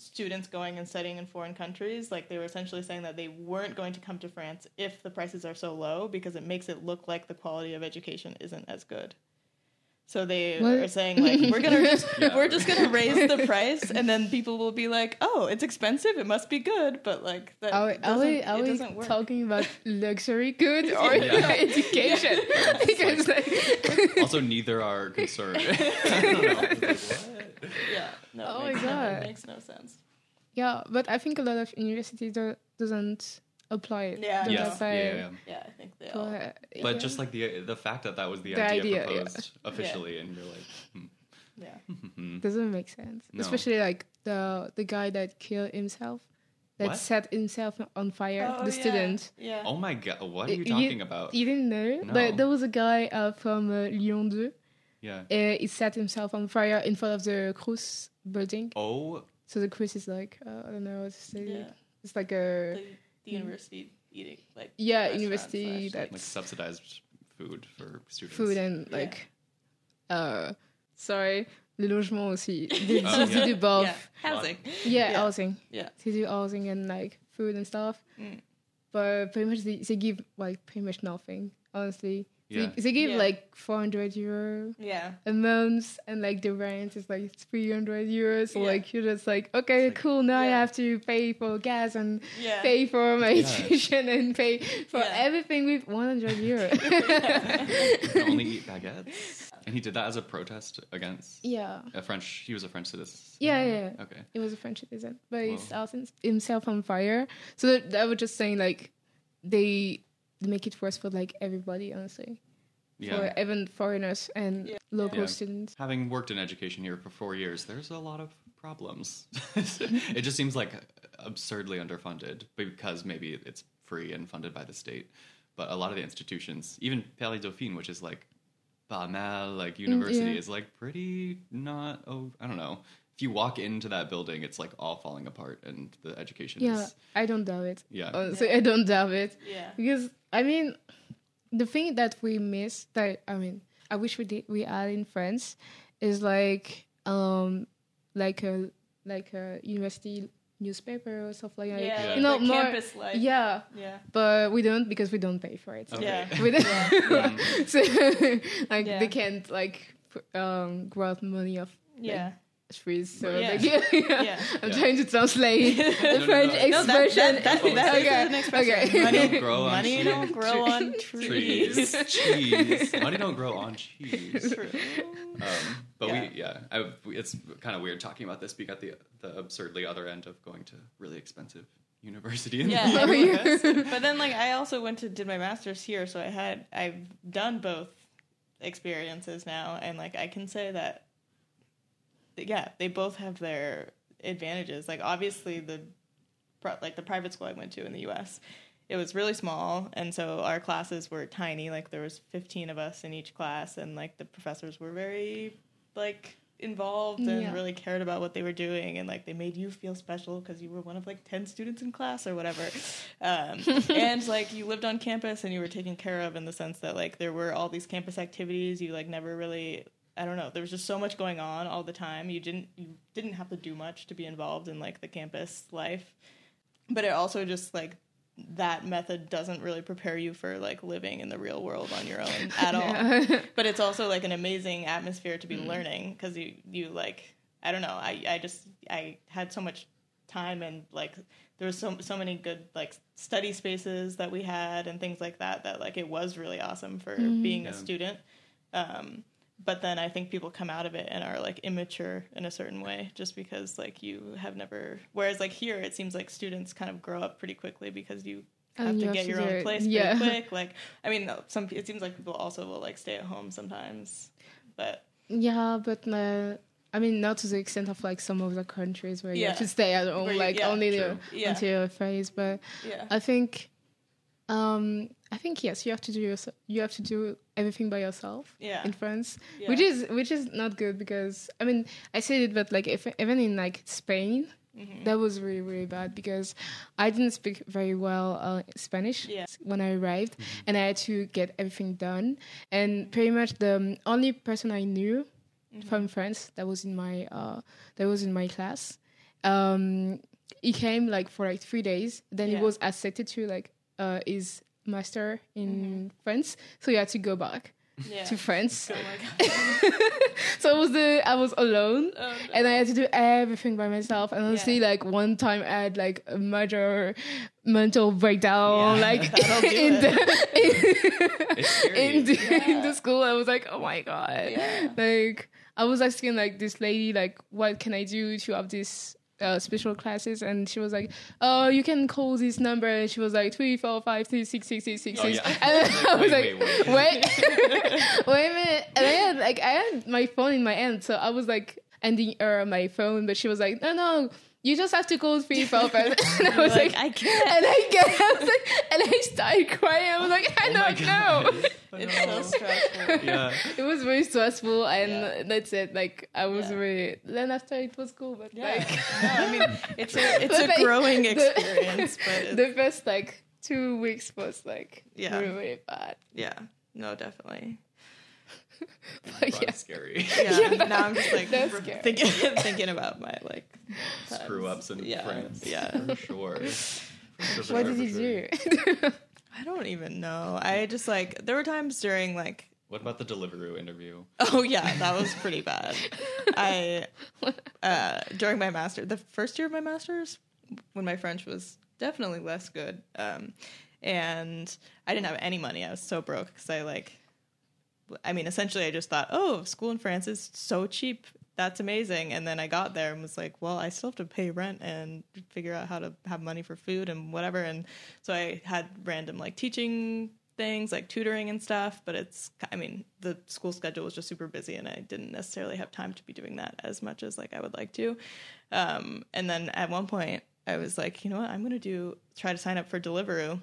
students going and studying in foreign countries like they were essentially saying that they weren't going to come to France if the prices are so low because it makes it look like the quality of education isn't as good. So they What? are saying like we're gonna just *laughs* Yeah. we're just gonna raise the *laughs* price and then people will be like oh it's expensive it must be good but like that Are, we- are we, are it we doesn't work. talking about *laughs* luxury good or Yeah. education? because like, also also, neither are concerned. I don't know. Like, what? Yeah. No. Oh it my makes, no- God. It makes no sense. Yeah, but I think a lot of universities do, doesn't apply it. Yeah, Don't. Yes, yeah, yeah, yeah. Yeah, I think they all. But, But yeah. just like the the fact that that was the, The idea, idea, yeah. proposed *laughs* officially, and you're like, hmm, Yeah. *laughs* hmm. doesn't make sense. No. Especially like the the guy that killed himself, that What? set himself on fire. Oh, the yeah. student. Yeah. oh my god, what are you You- talking about? You didn't know, No. but there was a guy uh, from uh, Lyon 2. Yeah. Uh, he set himself on fire in front of the CROUS building. Oh, So the CROUS is like uh, I don't know what to say. Yeah. It's like a The, the university eating like. yeah university slash, that's like subsidized food for students. food and Yeah. like uh sorry les logements aussi *laughs* they, Oh, yeah. do both Yeah. Housing. yeah, Yeah. housing Yeah. they do housing and like food and stuff Mm. but pretty much they, they give like pretty much nothing honestly Yeah. they, they give Yeah. like 400 euro Yeah. a month and like the rent is like 300 euros so Yeah. like you're just like okay like- cool now i have to pay for gas and Yeah. pay for my Yeah. tuition and pay for Yeah. everything with 100 euro *laughs* can only eat baguettes. *laughs* And he did that as a protest against yeah a French. He was a French citizen. Yeah, yeah, yeah. Okay. It was a French citizen, but he Wow. set himself on fire. So that, that was just saying like they make it worse for like everybody, honestly, Yeah. for even foreigners and Yeah. local Yeah. students. Having worked in education here for four years, there's a lot of problems. *laughs* it just seems like absurdly underfunded because maybe it's free and funded by the state. But a lot of the institutions, even Paris Dauphine, which is like pas mal, like mm, university, yeah. is like pretty not. Oh, I don't know. If you walk into that building, it's like all falling apart, and the education Yeah, is I don't doubt it. yeah. Honestly, I don't doubt it Yeah. because I mean, the thing that we miss that I mean, I wish we did we had in France is like um like a like a university newspaper or stuff like that. Yeah. Yeah. You know, like more campus life. yeah. Yeah. but we don't because we don't pay for it. Okay. Yeah. We don't- Yeah. *laughs* so *laughs* like Yeah. they can't like um grow out money of Yeah. Trees. So Yeah. like, *laughs* yeah, Yeah. I'm Yeah. trying to translate *laughs* the No, no, French no. No, that, expression. that, *laughs* that, that is okay. an expression. okay. Money, Don't grow on money trees. don't grow on trees, trees. cheese. Money don't grow on cheese. True. Um, but Yeah. we, yeah, I, it's kind of weird talking about this. We got the the absurdly other end of going to really expensive university. In the Yeah. US. but then like I also went to did my masters here, so I had I've done both experiences now, and like I can say that yeah, they both have their advantages. Like obviously the like the private school I went to in the U.S. It was really small, and so our classes were tiny. Like there was fifteen of us in each class, and like the professors were very like involved and Yeah. really cared about what they were doing, and like they made you feel special because you were one of like ten students in class or whatever. Um, *laughs* and like you lived on campus and you were taken care of in the sense that like there were all these campus activities. You like never really I don't know. There was just so much going on all the time. You didn't you didn't have to do much to be involved in like the campus life. But it also just like that method doesn't really prepare you for like living in the real world on your own at all. *laughs* *laughs* But it's also like an amazing atmosphere to be learning because you you like I don't know. I I just I had so much time and like there was so so many good like study spaces that we had and things like that that like it was really awesome for being Yeah. a student. Um, but then I think people come out of it and are like immature in a certain way just because like you have never. Whereas like here, it seems like students kind of grow up pretty quickly because you have And to you get have your to own place Yeah. pretty quick. Like I mean, some it seems like people also will like stay at home sometimes, but yeah, but uh, I mean, not to the extent of like some of the countries where you have to stay at home you- like yeah. only the, until your phase. But yeah, I think, um, I think yes, you have to do your, you have to do everything by yourself. Yeah. In France, yeah. which is which is not good because I mean I said it, but like if even in like Spain, Mhm. that was really really bad because I didn't speak very well uh, Spanish Yeah. when I arrived, and I had to get everything done. And pretty much the only person I knew Mm-hmm. from France that was in my uh, that was in my class. Um, he came like for like three days. Then Yeah. he was accepted to like uh, his master in mm-hmm. France, so he had to go back. Yeah. to France. Oh *laughs* so I was the I was alone. Oh, no. And I had to do everything by myself. And honestly, Yeah. like one time I had like a major mental breakdown, Yeah, like *laughs* in it. the *laughs* It's scary. in the, in the school. I was like, oh my god, Yeah. like I was asking like this lady like, what can I do to have this uh, special classes? And she was like, oh, you can call this number. And she was like three four five three six six six six Oh, six. yeah. And *laughs* then I was Wait, like, wait, wait, *laughs* wait a minute. And I had like I had my phone in my hand, so I was like ending her my phone, but she was like, no, no. You just have to call three four *laughs* five. *laughs* And I was like, like, I *laughs* can't. And I get, I was like, and I started crying. I was like, oh I Oh don't know. God. It's so stressful. yeah. it was very stressful and Yeah. that's it like i was Yeah. really then after it was cool but Yeah. like no, I mean it's a it's a like, growing the- experience, but the first like two weeks was like Yeah. really, really bad yeah. No, definitely. *laughs* but Probably yeah scary. *laughs* Yeah. now I'm just like That's re- thinking *laughs* thinking about my like Screw ups in yeah, France. Yeah. For sure. For sure, what for did sure. you do I don't even know. I just like there were times during like What about the Deliveroo interview? oh yeah, that was pretty bad. I uh during my master the first year of my masters when my French was definitely less good. Um and I didn't have any money. I was so broke because I like I mean essentially I just thought, "Oh, school in France is so cheap. That's amazing." And then I got there and was like, "Well, I still have to pay rent and figure out how to have money for food and whatever." And so I had random like teaching things like tutoring and stuff, but it's I mean, the school schedule was just super busy and I didn't necessarily have time to be doing that as much as like I would like to. Um, and then at one point I was like, you know what, I'm gonna do try to sign up for Deliveroo,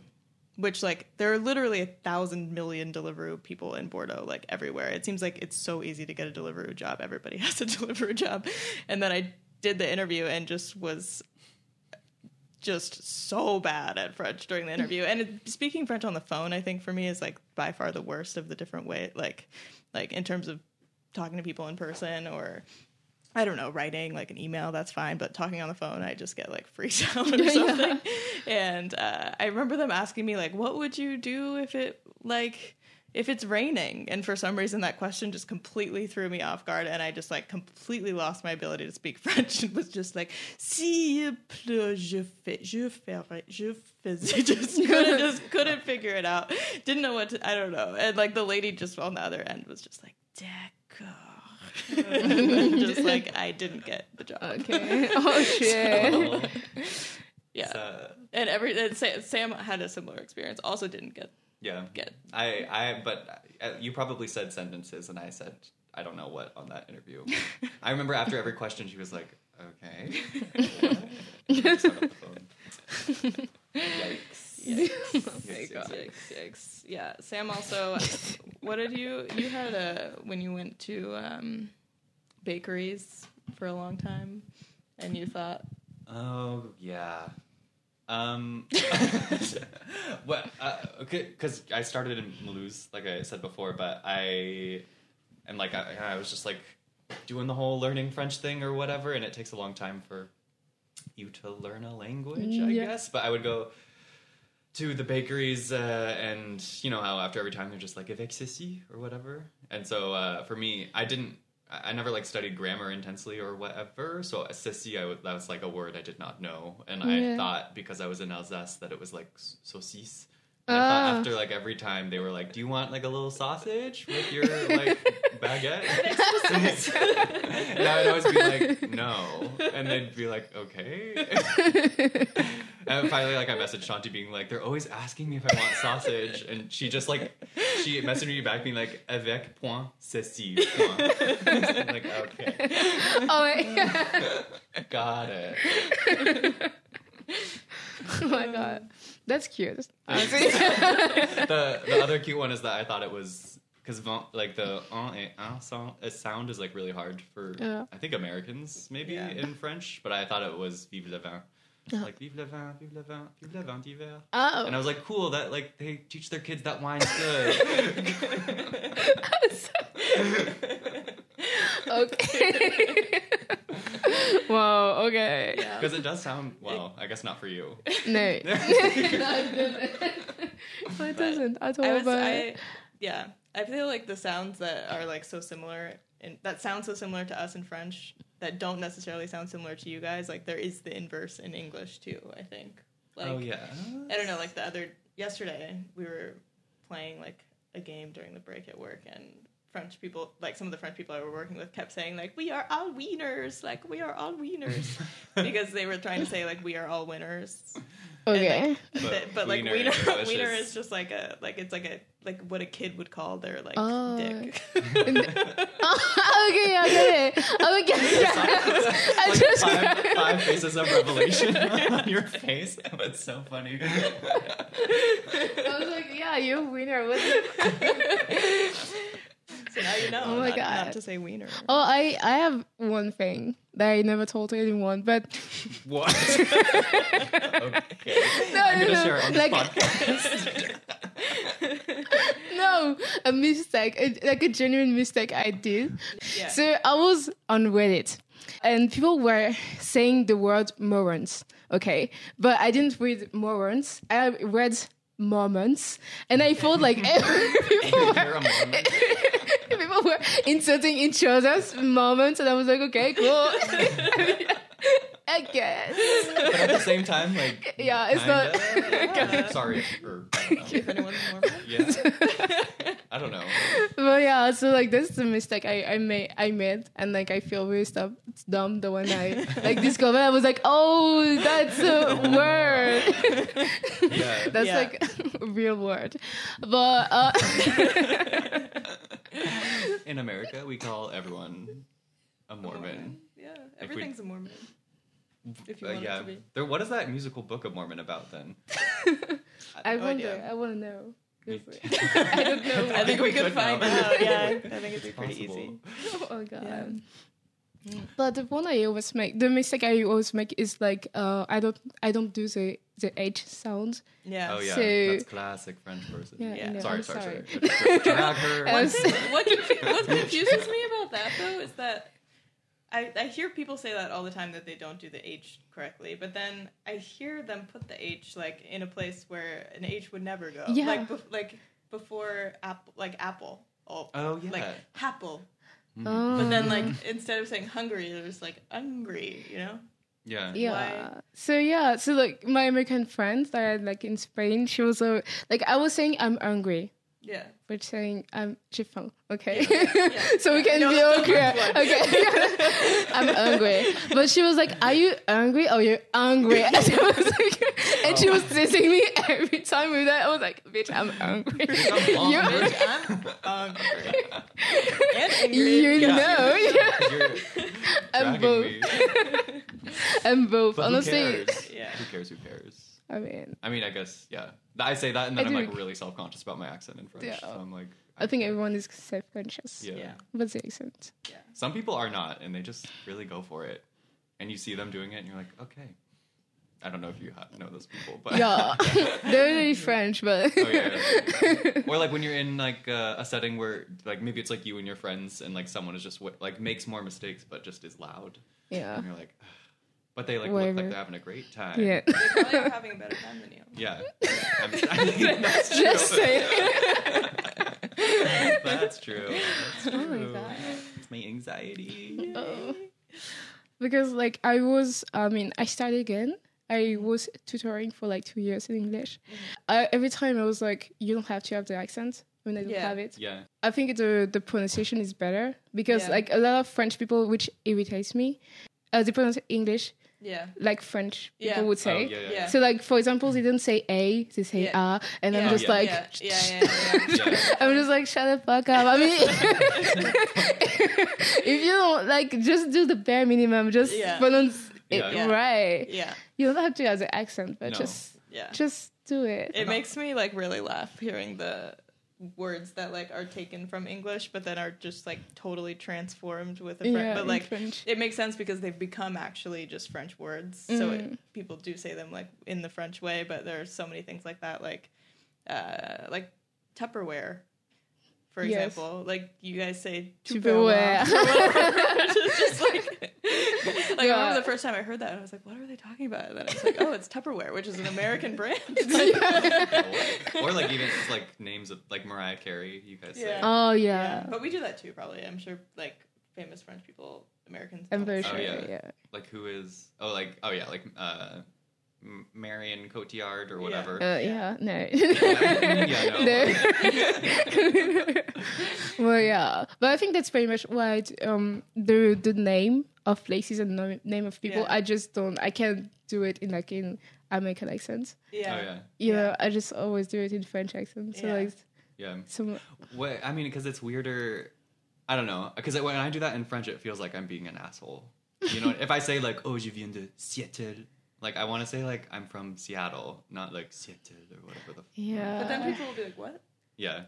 which like there are literally a thousand million Deliveroo people in Bordeaux, like everywhere. It seems like it's so easy to get a Deliveroo job. Everybody *laughs* has a Deliveroo job. And then I did the interview and just was just so bad at French during the interview. And it, speaking French on the phone, I think for me is like by far the worst of the different way, like like in terms of talking to people in person or I don't know, writing like an email, that's fine. But talking on the phone, I just get like *laughs* freaked out *laughs* or Yeah. something. And uh, I remember them asking me like, "What would you do if it like?" If it's raining, and for some reason that question just completely threw me off guard, and I just like completely lost my ability to speak *laughs* French, and was just like, "Si pleut, je fais, je ferai, je faisais." Just couldn't, just couldn't figure it out. Didn't know what to, I don't know, and like the lady just on the other end was just like, "D'accord," *laughs* just *laughs* like I didn't get the job. okay oh shit Yeah, So, and every and Sa- Sam had a similar experience. Also, didn't get yeah. get. I, I, but uh, you probably said sentences, and I said I don't know what on that interview. *laughs* I remember after every question, she was like, "Okay." what?" Just hung up the phone. Yikes! Yikes. oh my god Yikes, yikes. Yeah, Sam also. what did you you had a when you went to um, bakeries for a long time, and you thought, Oh yeah. Um, *laughs* *laughs* well, uh, okay, because I started in Mulhouse like I said before, but I, and like I, I was just like doing the whole learning French thing or whatever, and it takes a long time for you to learn a language, I Yeah. guess. But I would go to the bakeries, uh, and you know how after every time they're just like avec ceci or whatever, and so uh, for me, I didn't. I never like studied grammar intensely or whatever. So ceci, I would, that was like a word I did not know, and I thought because I was in Alsace that it was like saucisse. And I thought Ah. after like every time they were like, "Do you want like a little sausage with your like *laughs* baguette?" *laughs* and I would always be like, "No," and they'd be like, "Okay." *laughs* and finally, like I messaged Shanti being like, "They're always asking me if I want sausage," and she just like she messaged me back being like, "Avec point ceci." Point. I'm like, okay, oh my god got it. oh my god that's cute *laughs* the the other cute one is that I thought it was because like the un et un sound, uh, sound is like really hard for Yeah. I think Americans maybe Yeah. in French, but I thought it was vive le vin. Uh-huh. Like vive le vin, vive le vin, vive le vin d'hiver. oh And I was like, cool, that like they teach their kids that wine's *laughs* good. *laughs* okay *laughs* wow okay yeah, Because it does sound well, I guess not for you. no no it doesn't it doesn't at all I was, but I, yeah, I feel like the sounds that are like so similar and that sound so similar to us in French that don't necessarily sound similar to you guys. Like there is the inverse in English too. I think. Like, oh yeah. I don't know. Like the other yesterday, we were playing like a game during the break at work, and French people, like some of the French people I were working with, kept saying like "We are all wieners," like "We are all wieners," *laughs* because they were trying to say like "We are all winners." Okay. But, *laughs* But, but like wiener wiener, *laughs* wiener is- is just like a like it's like a like what a kid would call their like Oh. dick. *laughs* Oh, okay, I get it. Okay. I like just five, five faces of revelation on your face. That's so funny. I was like, yeah, you're a winner. What the- so now you know. Oh my not, God. Not to say wiener. oh, I I have one thing that I never told anyone, but *laughs* what? okay. *laughs* no, I'm no, gonna no, share it on like *laughs* no, a mistake, a, like a genuine mistake I did. Yeah. So I was on Reddit, and people were saying the word morons. Okay, but I didn't read morons. I read Mormons, and I felt like *laughs* *laughs* people were a people were insulting each other's moments, and I was like, okay, cool. *laughs* I guess. But at the same time, like *laughs* Yeah, it's kinda- not. *laughs* Sorry, or I don't know. if *laughs* anyone's Mormon. Yeah, I don't know. but yeah, so like this is a mistake I, I made I made and like I feel really stuff it's dumb the one I like discovered I was like, oh that's a word. Yeah. that's Yeah. like a real word. But uh In America, we call everyone a Mormon. Yeah, we- everything's a Mormon. If you Uh, want yeah. it to be. There, what is that musical book of Mormon about then? *laughs* I no wonder, idea. I wanna know. *laughs* I don't know. *laughs* I think we could could find now. out. Yeah, I think it'd be It's pretty easy. Oh god. Yeah. But the one I always make, the mistake I always make is like uh, I don't I don't do the the H sound. Yeah. Oh yeah, So- that's classic French person. Yeah, Yeah. I know, Sorry, I'm sorry, sorry. sorry, Drag her. I was- what, what confuses me about that though is that I, I hear people say that all the time that they don't do the H correctly, but then I hear them put the H like in a place where an H would never go. Yeah. Like bef- like before apple like apple. Oh, Oh yeah. like apple. Oh. But then like instead of saying hungry, they're just like hungry, you know? yeah. yeah. why- So yeah, so like my American friend that I had like in Spain, she was uh, like I was saying I'm hungry, Yeah. We're saying I'm j'ai. Okay, *laughs* yeah, so we can No, be that's all clear. Okay, *laughs* I'm hungry, but she was like, "Are you angry oh, or you hungry?" *laughs* And, I was like, and she was oh. teasing me every time with that. I was like, "Bitch, I'm hungry." I'm You- hungry. I'm hungry. and angry. you Yeah. know, You're I'm both. I'm both. But Honestly, who cares? Yeah. Who cares? Who cares? I mean, I mean, I guess yeah. I say that, and then I I'm like really self conscious about my accent in French. Yeah. So I'm like, I think everyone is self-conscious. Yeah. Yeah. What's the accent? Yeah. Some people are not, and they just really go for it. And you see them doing it, and you're like, okay. I don't know if you ha- know those people, but Yeah, *laughs* *laughs* they're really French, but Oh, yeah, yeah. *laughs* or like when you're in like uh, a setting where like maybe it's like you and your friends, and like someone is just w- like makes more mistakes, but just is loud, yeah, and you're like, but they like Whatever. look like they're having a great time. yeah. They probably are having a better time than you. Yeah. *laughs* I'm, I mean, that's true. Just say. *laughs* That's true. That's Oh my true. God. It's my anxiety. Oh. Because like I was, I mean, I started again. I was tutoring for like two years in English. I, every time I was like, you don't have to have the accent when I don't Yeah. have it. Yeah. I think the the pronunciation is better because Yeah. like a lot of French people, which irritates me, uh, they pronounce English Yeah. like French Yeah. people would Oh, say. yeah, yeah. Yeah. So like for example, they don't say a, they say Yeah. ah, and I'm Yeah. just Yeah. like, yeah, *laughs* yeah, yeah, yeah. Yeah. *laughs* I'm just like shut the fuck up. I mean, *laughs* if you don't like, just do the bare minimum. Just Yeah. pronounce it Yeah. Yeah. right. yeah, You don't have to have the accent, but No. just yeah. just do it. It makes me like really laugh hearing the words that like are taken from English, but then are just like totally transformed with the French. yeah, but like French. it makes sense because they've become actually just French words. So it, Mm. people do say them like in the French way, but there are so many things like that, like uh, like Tupperware. For Yes. example. Like you guys say Tupperware. Tupperware. It's just like, *laughs* like I remember the first time I heard that, I was like, "What are they talking about?" And then I was like, "Oh, it's Tupperware, which is an American *laughs* brand." *laughs* or like even just like names of like Mariah Carey. You guys say. Oh yeah, yeah. but we do that too. Probably, I'm sure. Like famous French people, Americans. I'm very say sure. yeah. yeah. Like who is? Oh, like oh yeah, like uh, M- Marion Cotillard or Yeah. whatever. Uh, yeah, no. *laughs* Yeah, no. no. *laughs* well, yeah, but I think that's pretty much why um the the name of places and no, name of people. Yeah. I just don't. I can't do it in like in American accent. Yeah. Oh yeah, You Yeah. know, I just always do it in French accent. So Yeah. like yeah. some. What I mean, because it's weirder. I don't know. Because when I do that in French, it feels like I'm being an asshole. You know, if I say like, "Oh, je viens de Seattle," like I want to say like I'm from Seattle, not like Seattle or whatever the. F- Yeah. But then people will be like, "What?" yeah,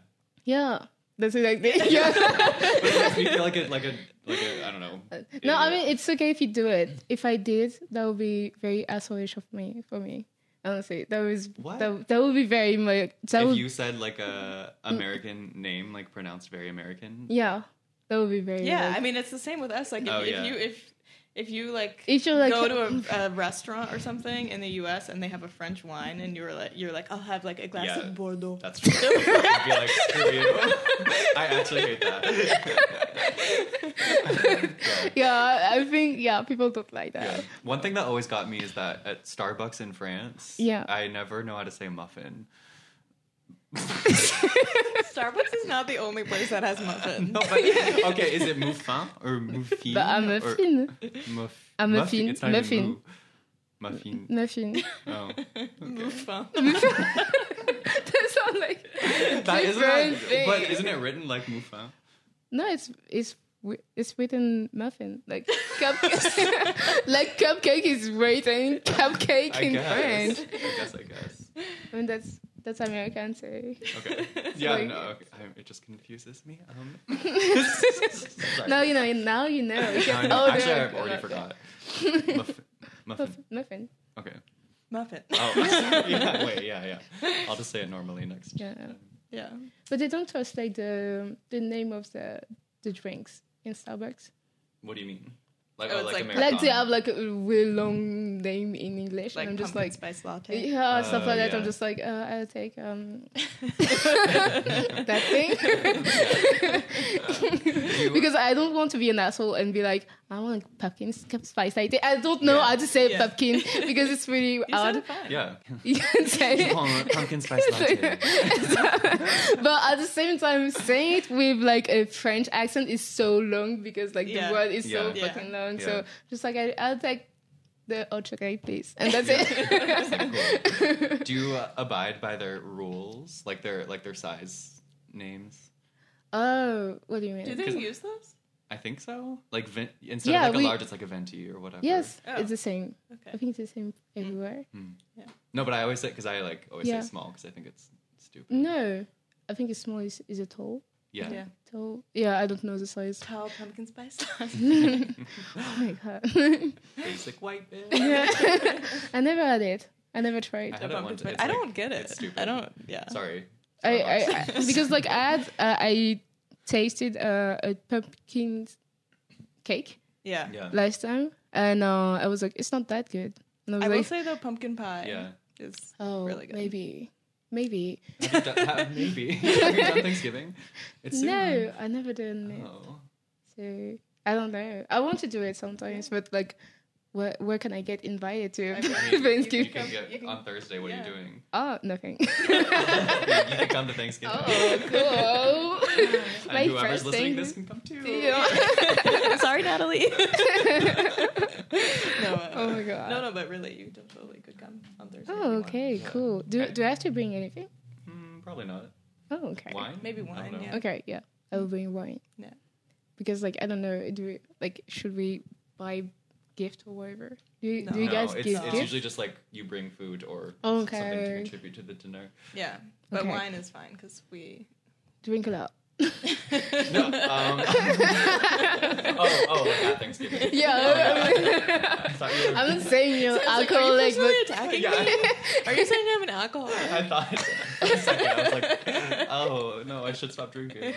Yeah. That's it. Like *laughs* yeah. but it makes me feel like a like a like a I don't know. Uh, no, I mean it's okay if you do it. If I did, that would be very assholeish of me for me. Honestly, that was What? that, that would be very much. That if would, you said like a American name, like pronounced very American. yeah, that would be very. Yeah, like- I mean it's the same with us. Like if, Oh, if yeah. you if if you like If you're like go to a, *laughs* a restaurant or something in the U.S. and they have a French wine and you're like you're like I'll have like a glass Yeah. of Bordeaux. That's true. I'd be like, screw you. I actually hate that. *laughs* yeah, I think yeah, people don't like that. Yeah. One thing that always got me is that at Starbucks in France, Yeah. I never know how to say muffin. *laughs* Starbucks is not the only place that has muffins. No, but *laughs* okay, is it muffin or muffin? But a or fin, Muff, A muffin, It's not muffin. mu- Muffin. muffin. Oh. *laughs* Muffin. that sounds like That isn't different that, thing. but isn't it written like muffin? No, it's it's it's written muffin like cupcake. like cupcake is written cupcake I in guess. French. I guess. I guess. I mean that's that's American say. Okay. *laughs* Yeah. like- no. Okay. I, it just confuses me. Um. *laughs* Sorry. now you know. Now you know. You No, I know. older. *laughs* Actually, I've already forgot. Muffin. Muffin. Muffin. Okay. Muffin. Oh, yeah. Wait. Yeah. Yeah. I'll just say it normally next. Yeah. time. Yeah. But they don't translate the the name of the the drinks in Starbucks. What do you mean? Like, Oh, oh, it's like, like- Americano. Like they have like a really long name in English, Like and I'm just pumpkin like. spice latte. Yeah, stuff Uh, like that. I'm just like, uh, I'll take um *laughs* that thing *laughs* because I don't want to be an asshole and be like, I want a pumpkin spice latte. I don't know Yeah. how to say Yeah. pumpkin *laughs* because it's really You odd. Yeah. You can say it. Pumpkin spice latte. but at the same time, saying it with like a French accent is so long because like Yeah. the word is so Yeah. fucking long. Yeah. So just like I, I'll take the hot chocolate, please, and that's *laughs* Cool. it. *laughs* Do you uh, abide by their rules, like their like their size names? oh, what do you mean? Do they 'Cause- use those? I think so. Like ven- instead Yeah, of like we- a large, it's like a venti or whatever. Yes, Oh. it's the same. I think it's the same everywhere. No, but I always say because I like always Yeah. say small because I think it's stupid. No, I think it's small. Is is it tall? Yeah. Yeah. Tall? Yeah, I don't know the size. Tall pumpkin spice *laughs* oh my god. *laughs* Basic white bitch. yeah. *laughs* I never had it. I never tried. had it pumpkin once. spice. It's I don't get it. It's stupid. I don't. Yeah. Sorry. I, I, I because like I had uh, I tasted uh, a pumpkin cake Yeah. Yeah. last time, and uh, I was like, it's not that good. And I was I will say though, pumpkin pie Yeah. is oh, really good. maybe, maybe. Have you done, have, maybe. *laughs* have you done *laughs* Thanksgiving? It's soon. No, I never done it. Oh. So I don't know. I want to do it sometimes, but like, where where can I get invited to I mean, *laughs* You Thanksgiving? can get on Thursday. What yeah. are you doing? Oh, nothing. *laughs* you can come to Thanksgiving. oh, cool. *laughs* and My whoever's first listening, thing. this can come too. Yeah. Sorry, Natalie. no. Uh, Oh my god. No, no, but really, you totally could come on Thursday. Oh, okay, Yeah. cool. Do Okay. do I have to bring anything? Mm, probably not. Oh, okay. Wine? Maybe wine, yeah. Okay, yeah, I will bring wine. Yeah. Because like I don't know, do we, like should we buy gift or whatever? Do you, No. do you no, guys it's, give it's gifts? usually just like you bring food or something to contribute to the dinner. Yeah, but Okay. wine is fine because we. Drink a lot. *laughs* No. Um, *laughs* oh, oh, like at Thanksgiving. Yeah. I thought thought you were. I'm not saying you're It's like, alcoholic, are you personally but attacking Yeah. me? *laughs* Are you saying I'm an alcoholic? I thought for a second I was like, oh no, I should stop drinking.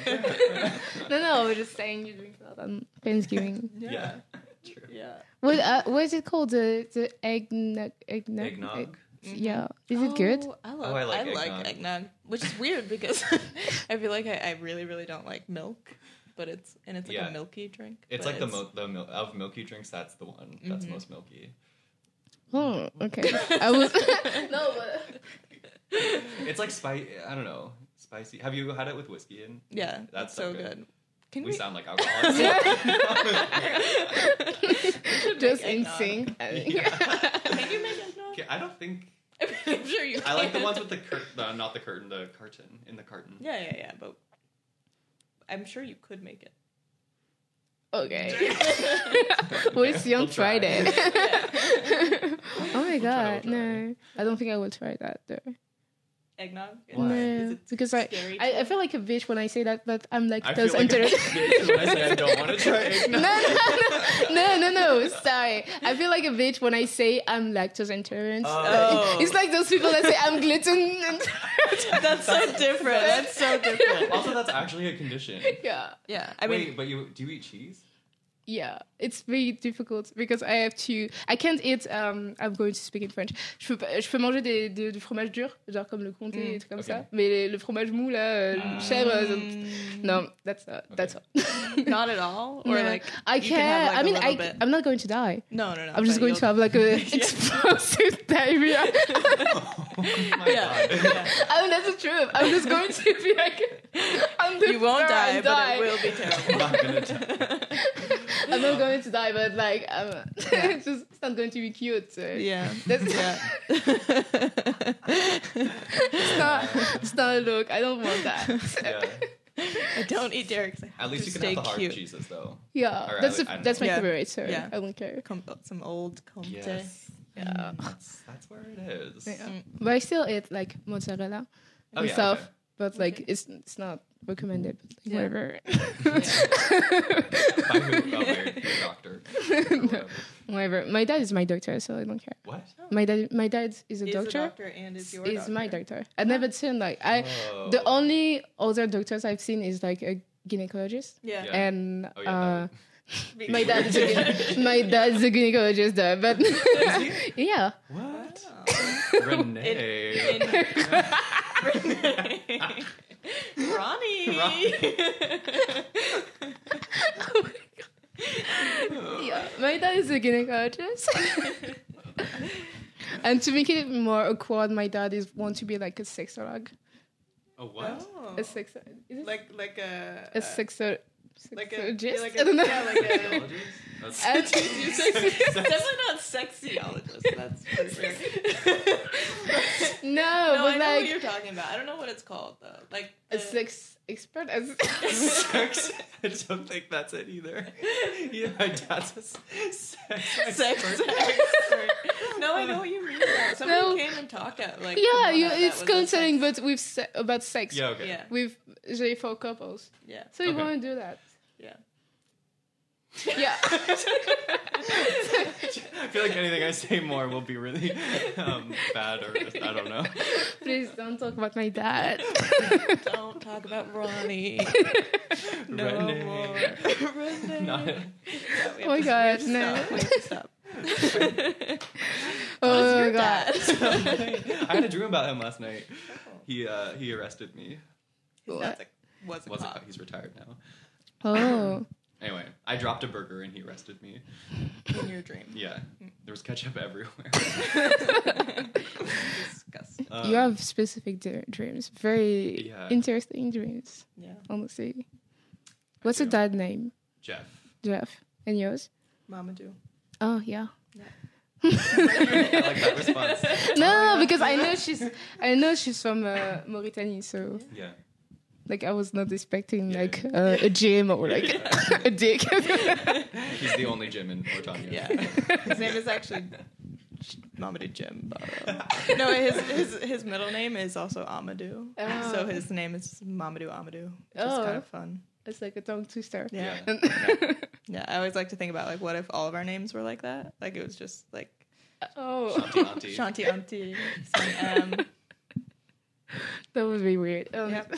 no, no, we're just saying you drink a lot on Thanksgiving. yeah. True. Yeah. What uh, what is it called? The the eggnog eggnog. Eggnog. Egg- Yeah, is it good? Oh, I, love, I I like like, eggnog. eggnog. which is weird because *laughs* I feel like I, I really, really don't like milk, but it's and it's like Yeah. a milky drink. It's but like the mil- the mil- of milky drinks. That's the one that's Mhm. most milky. Oh, okay. I was *laughs* *laughs* no, but It's like spicy. I don't know, spicy. Have you had it with whiskey in? Yeah, That's that's so so good. good. Can We we? sound like alcoholics. *laughs* just make in eggnog. sync. *laughs* Yeah. Can you *laughs* make eggnog? I don't think I'm sure you. I like the ones with the curtain. The, not the curtain. The carton in the carton. Yeah, yeah, yeah. But I'm sure you could make it. Okay. we'll see on We'll try. Friday. oh my We'll try, god, we'll try. no! I don't think I will try that though. Eggnog. Why? No, Is it because I, scary I, to I feel like a bitch when I say that, but I'm I lactose feel like a intolerant. bitch when I say I don't want to try *laughs* no, eggnog. no, no, no, no. Sorry, I feel like a bitch when I say I'm lactose intolerant. Oh. It's like those people that say I'm gluten. intolerant. *laughs* That's so different. That's so *laughs* different. Also, that's actually a condition. yeah, Yeah, I mean, Wait, but you do you eat cheese? Yeah. It's very difficult because I have to. I can't eat. Um, I'm going to speak in French. Je peux, pas- je peux manger des, des- du fromage dur, genre comme le comté Mm, et tout comme ok. ça. Mais les- le fromage mou là, euh, Ah. chèvre. euh, mm, No, that's not. That's not. *laughs* not at all. Or No. like I can't. can like, I a mean, I, bit. I'm not going to die. no, no, no. I'm just going to have like a *laughs* Yeah. explosive diarrhea. *laughs* Oh my Yeah, god. yeah. I mean, that's the truth. I'm just going to be like, on the You won't floor die, and but die. it will be I'm not gonna terrible. I'm not going to die, but like, I'm, it's *laughs* just it's not going to be cute. So. yeah. That's, Yeah. *laughs* it's not. It's not a look. I don't want that. Yeah. *laughs* I don't eat dairy 'cause I At least you can stay have the hard cute. cheeses though. Yeah, Or that's I- a, I don't that's my. Yeah. favorite. So Yeah. I don't care. Com- some old Comté. Yes. Yeah. That's that's where it is. Yeah. Mm. But I still eat like mozzarella Oh and yeah. stuff. okay. But like, Okay. it's it's not recommended. But like, Yeah. whatever. *laughs* By who? Oh, your, your doctor. Or whatever. whatever. My dad is my doctor, so I don't care. What? My dad, my dad is a Is doctor. a doctor and is your is doctor. my doctor. I've never seen like I. Oh. The only other doctors I've seen is like a gynecologist, Yeah. Yeah. and Oh, yeah, uh, that my dad is a gyne- my *laughs* dad is a gynecologist there, but *laughs* yeah, What? Wow. Renee. Ronnie. *laughs* Oh yeah, my dad is a gynecologist. *laughs* and to make it more awkward, my dad is want to be like a sexolog. oh what? Oh. A sex, is it Like like a a sexo, like a sexologist? like I don't know. yeah like a Psychologist? *laughs* That's- And- definitely not sexyologist. That's for sure. No, no, I but know what you're talking about. I don't know what it's called though. Like a the- sex expert. As *laughs* sex. *laughs* I don't think that's it either. Yeah, my dad's a s- sex sex expert. expert. *laughs* No, I know what you mean. though. Somebody No. came and talked at like yeah, you, it's was a counseling, sex- but with se- about sex. Yeah, okay. yeah, With J for couples. yeah, So you Okay. want to do that? yeah. Yeah. *laughs* I feel like anything I say more will be really um, bad or I don't know. Please don't talk about my dad. Don't talk about Ronnie. *laughs* no Renee. more. *laughs* Renee. Not- Yeah, Oh my to- God, no. stop. We have to stop. oh What's your god. I had a dream about him last night. He uh, he arrested me. What? dad's like, was a Wasn't cop. he's retired now. Oh. Anyway, I dropped a burger and he arrested me. in your dream. *laughs* Yeah, there was ketchup everywhere. *laughs* Disgusting. Um, you have specific d- dreams. Very Yeah. interesting dreams, Yeah. honestly. What's do. your dad name? Jeff. Jeff. And yours? Mamadou. Oh, yeah. *laughs* I like that response. No, because I know she's I know she's from uh, Mauritania, so Yeah. Like I was not expecting Yeah. like uh, a gym or like *laughs* a dick. *laughs* He's the only Jim in Ortanya. Yeah. *laughs* His name is actually Mamadou Jim Barrow. No, his, his his middle name is also Amadou. Oh. So his name is Mamadou Amadou, which is Oh. kind of fun. it's like a tongue twister. Yeah. Yeah. Yeah, I always like to think about like what if all of our names were like that? Like it was just like Oh, Shanti auntie. Shanti Auntie, that would be weird. Um, Yep.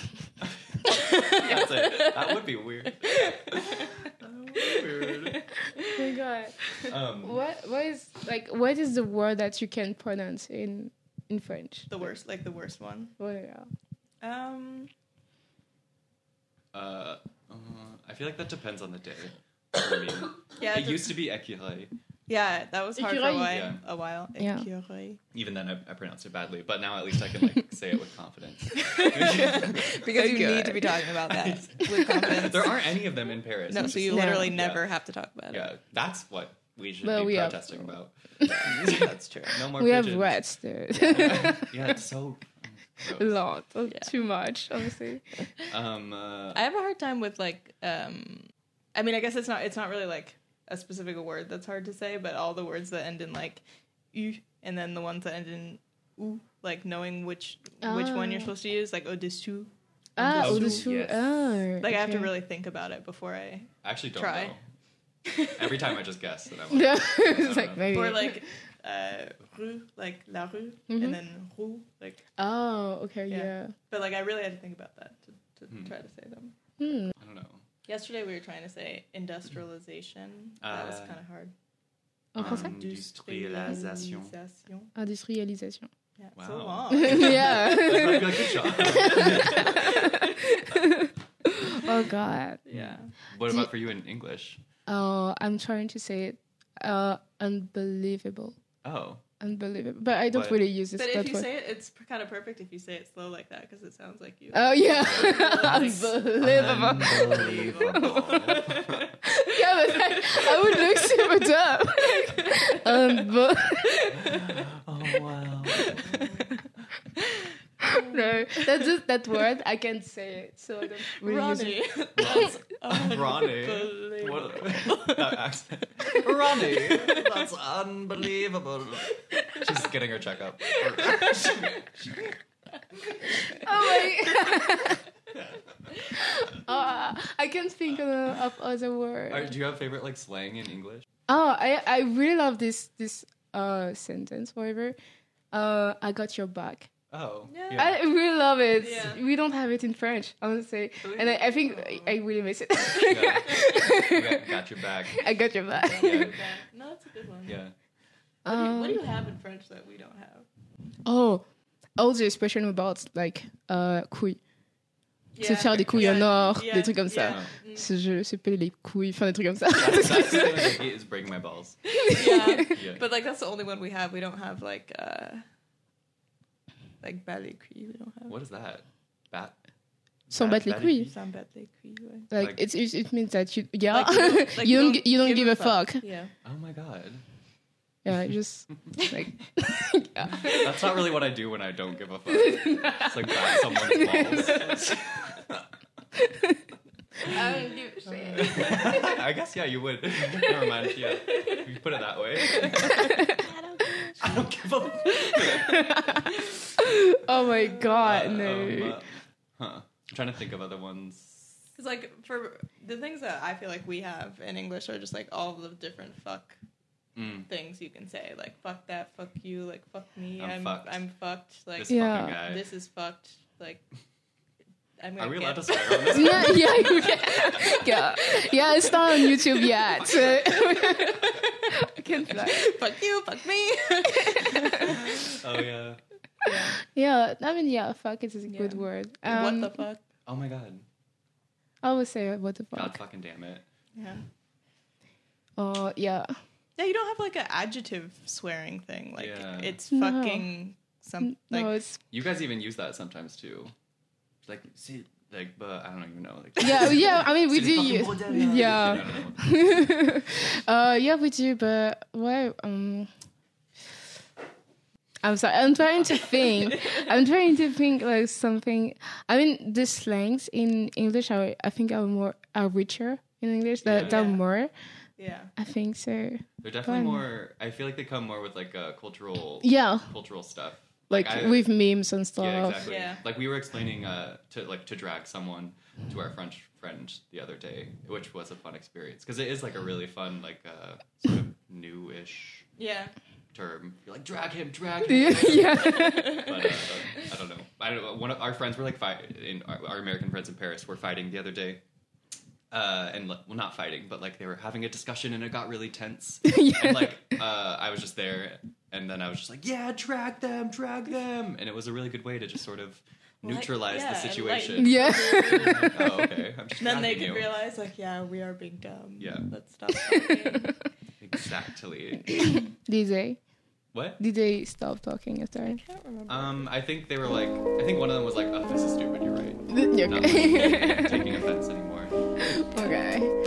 That's it. That would be weird. That would be weird. Oh my god. Um, What what is like what is the word that you can pronounce in in French? The worst, like the worst one. Oh, yeah. Um, uh, uh, I feel like that depends on the day. *coughs* For me. yeah, it used to be écureuil. Yeah, that was hard for a while. Yeah. A while. Yeah. Écureuil. Even then, I, I pronounced it badly. But now at least I can like *laughs* say it with confidence. *laughs* *laughs* Because you need to be talking about that with confidence. there aren't any of them in Paris. no, so is- you No. literally Yeah. never have to talk about it. Yeah, that's what we should Well, be we have- protesting about. That's true. No more we have rats there. Yeah, it's so a lot. Yeah. Too much, honestly. Um, uh, I have a hard time with like um I mean I guess it's not it's not really like a specific word that's hard to say, but all the words that end in like u and then the ones that end in u, like knowing which which one you're Ah. supposed to use, like au-dessus. Ah, yes. Ah, Like I have to really think about it before I I actually don't Try. know. *laughs* Every time I just guess, and I'm *laughs* like, *laughs* Yeah, don't it's like know. maybe. or like uh rue, like la rue, Mhm. and then roux, like Oh, okay, Yeah. yeah. but like I really had to think about that to, to Hmm. try to say them. Hmm. I don't know. Yesterday we were trying to say industrialization. that was Uh, kind of hard. En français Industrialisation. Industrialisation. Industrialisation. Yeah, Wow. so long. *laughs* yeah. I'd be like, good job. *laughs* oh god. yeah. what about for you in English? Oh, I'm trying to say it. Uh, unbelievable. Oh, Unbelievable. But I don't What? really use this. But if you word. say it, it's kind of perfect if you say it slow like that because it sounds like you. Oh yeah. *laughs* Unbelievable. Unbelievable. unbelievable. yeah, but I, I would look super dumb. *laughs* Unbe- *laughs* oh wow. *laughs* no, that's just that word. I can't say it, so I don't really use Ronnie. *laughs* *laughs* it. That's Ronnie. unbelievable. What that accent? Ronnie, that's unbelievable. She's getting her checkup. Oh my. uh, I can't think of, of other words. Are- do you have favorite like slang in English? Oh, I I really love this this uh sentence. Whatever. Uh, I got your back. Oh, Yeah. I really love it. Yeah. We don't have it in French, honestly, and I, I think I, I really miss it. *laughs* Yeah. You got, got your back. *laughs* I got your back. Yeah. no, that's a good one. Yeah. What, do you, what do Um, you have in French that we don't have? Oh, all the expression about like uh couilles. Se Yeah. faire des couilles en or, Yeah. des trucs comme ça. Yeah. Mm. Se, je, se peler les couilles, enfin des trucs comme ça. That's, that's the *laughs* thing that is breaking my balls. yeah. Yeah. But like that's the only one we have. We don't have like uh like ballet cuit. We don't have. What is that? Bat. Sans bat- battre les couilles. feet? Some ballet cuit. ouais. Like, Like- it's, it, it means that you yeah Like, you *laughs* don't- like, you don't gi- you don't give a fuck. Yeah. Oh my god. Yeah, I just *laughs* like *laughs* yeah. That's not really what I do when I don't give a fuck. It's like bat someone's balls. I don't give a shit. I guess yeah, you would. Never mind. Yeah, if you put it that way. I don't give a. *laughs* oh my god, Uh, no. um, uh, huh. I'm trying to think of other ones. Because like for the things that I feel like we have in English are just like all the different fuck Mm. things you can say. Like fuck that, fuck you, like fuck me, I'm I'm fucked. I'm fucked. Like This Yeah. fucking guy. this is fucked. Like I'm Are gonna we get- allowed to swear on *laughs* this? No, yeah, you can. *laughs* yeah, yeah. It's not on YouTube yet. So I can fly. fuck you, fuck me. *laughs* Oh yeah. yeah. Yeah, I mean, yeah, fuck is a Yeah. good word. what Um, the fuck? Oh my god. I would say what the fuck. God fuck. fucking damn it. Yeah. Oh yeah. Yeah, you don't have like an adjective swearing thing. Like Yeah. it's No. fucking some like no, it's You guys even use that sometimes too. Like see, like, but I don't even know. Like, yeah, *laughs* yeah. I mean, we do use fucking yeah. *laughs* *laughs* uh, yeah, we do, but why? Um, I'm sorry. I'm trying to think. I'm trying to think like something. I mean, the slangs in English are, I think, are more are richer in English. That Yeah. are more. yeah. I think so. They're definitely Fun. more. I feel like they come more with like uh, cultural, Yeah, cultural stuff. Like I- with memes and stuff. Yeah, exactly. Yeah. Like we were explaining uh, to like to drag someone to our French friend the other day, which was a fun experience because it is like a really fun, like uh, sort of new-ish Yeah. term. You're like drag him, drag *laughs* him. yeah. but uh, I don't know. I don't know. One of our friends were like fight in our, our American friends in Paris were fighting the other day. Uh, and like, well, not fighting, but like they were having a discussion and it got really tense. *laughs* And like, uh, I was just there, and then I was just like, "Yeah, drag them, drag them," and it was a really good way to just sort of neutralize yeah, the like- situation. Yeah. Like, *laughs* oh, okay. I'm just then they dragging could you. realize, like, yeah, we are being dumb. Yeah. Let's stop talking. *laughs* exactly. *coughs* DJ. what? Did they stop talking after. I can't remember. Um, I think they were like, I think one of them was like, "Oh, this is stupid. You're right." *laughs* Yeah, Not okay. like, taking offense anymore. okay.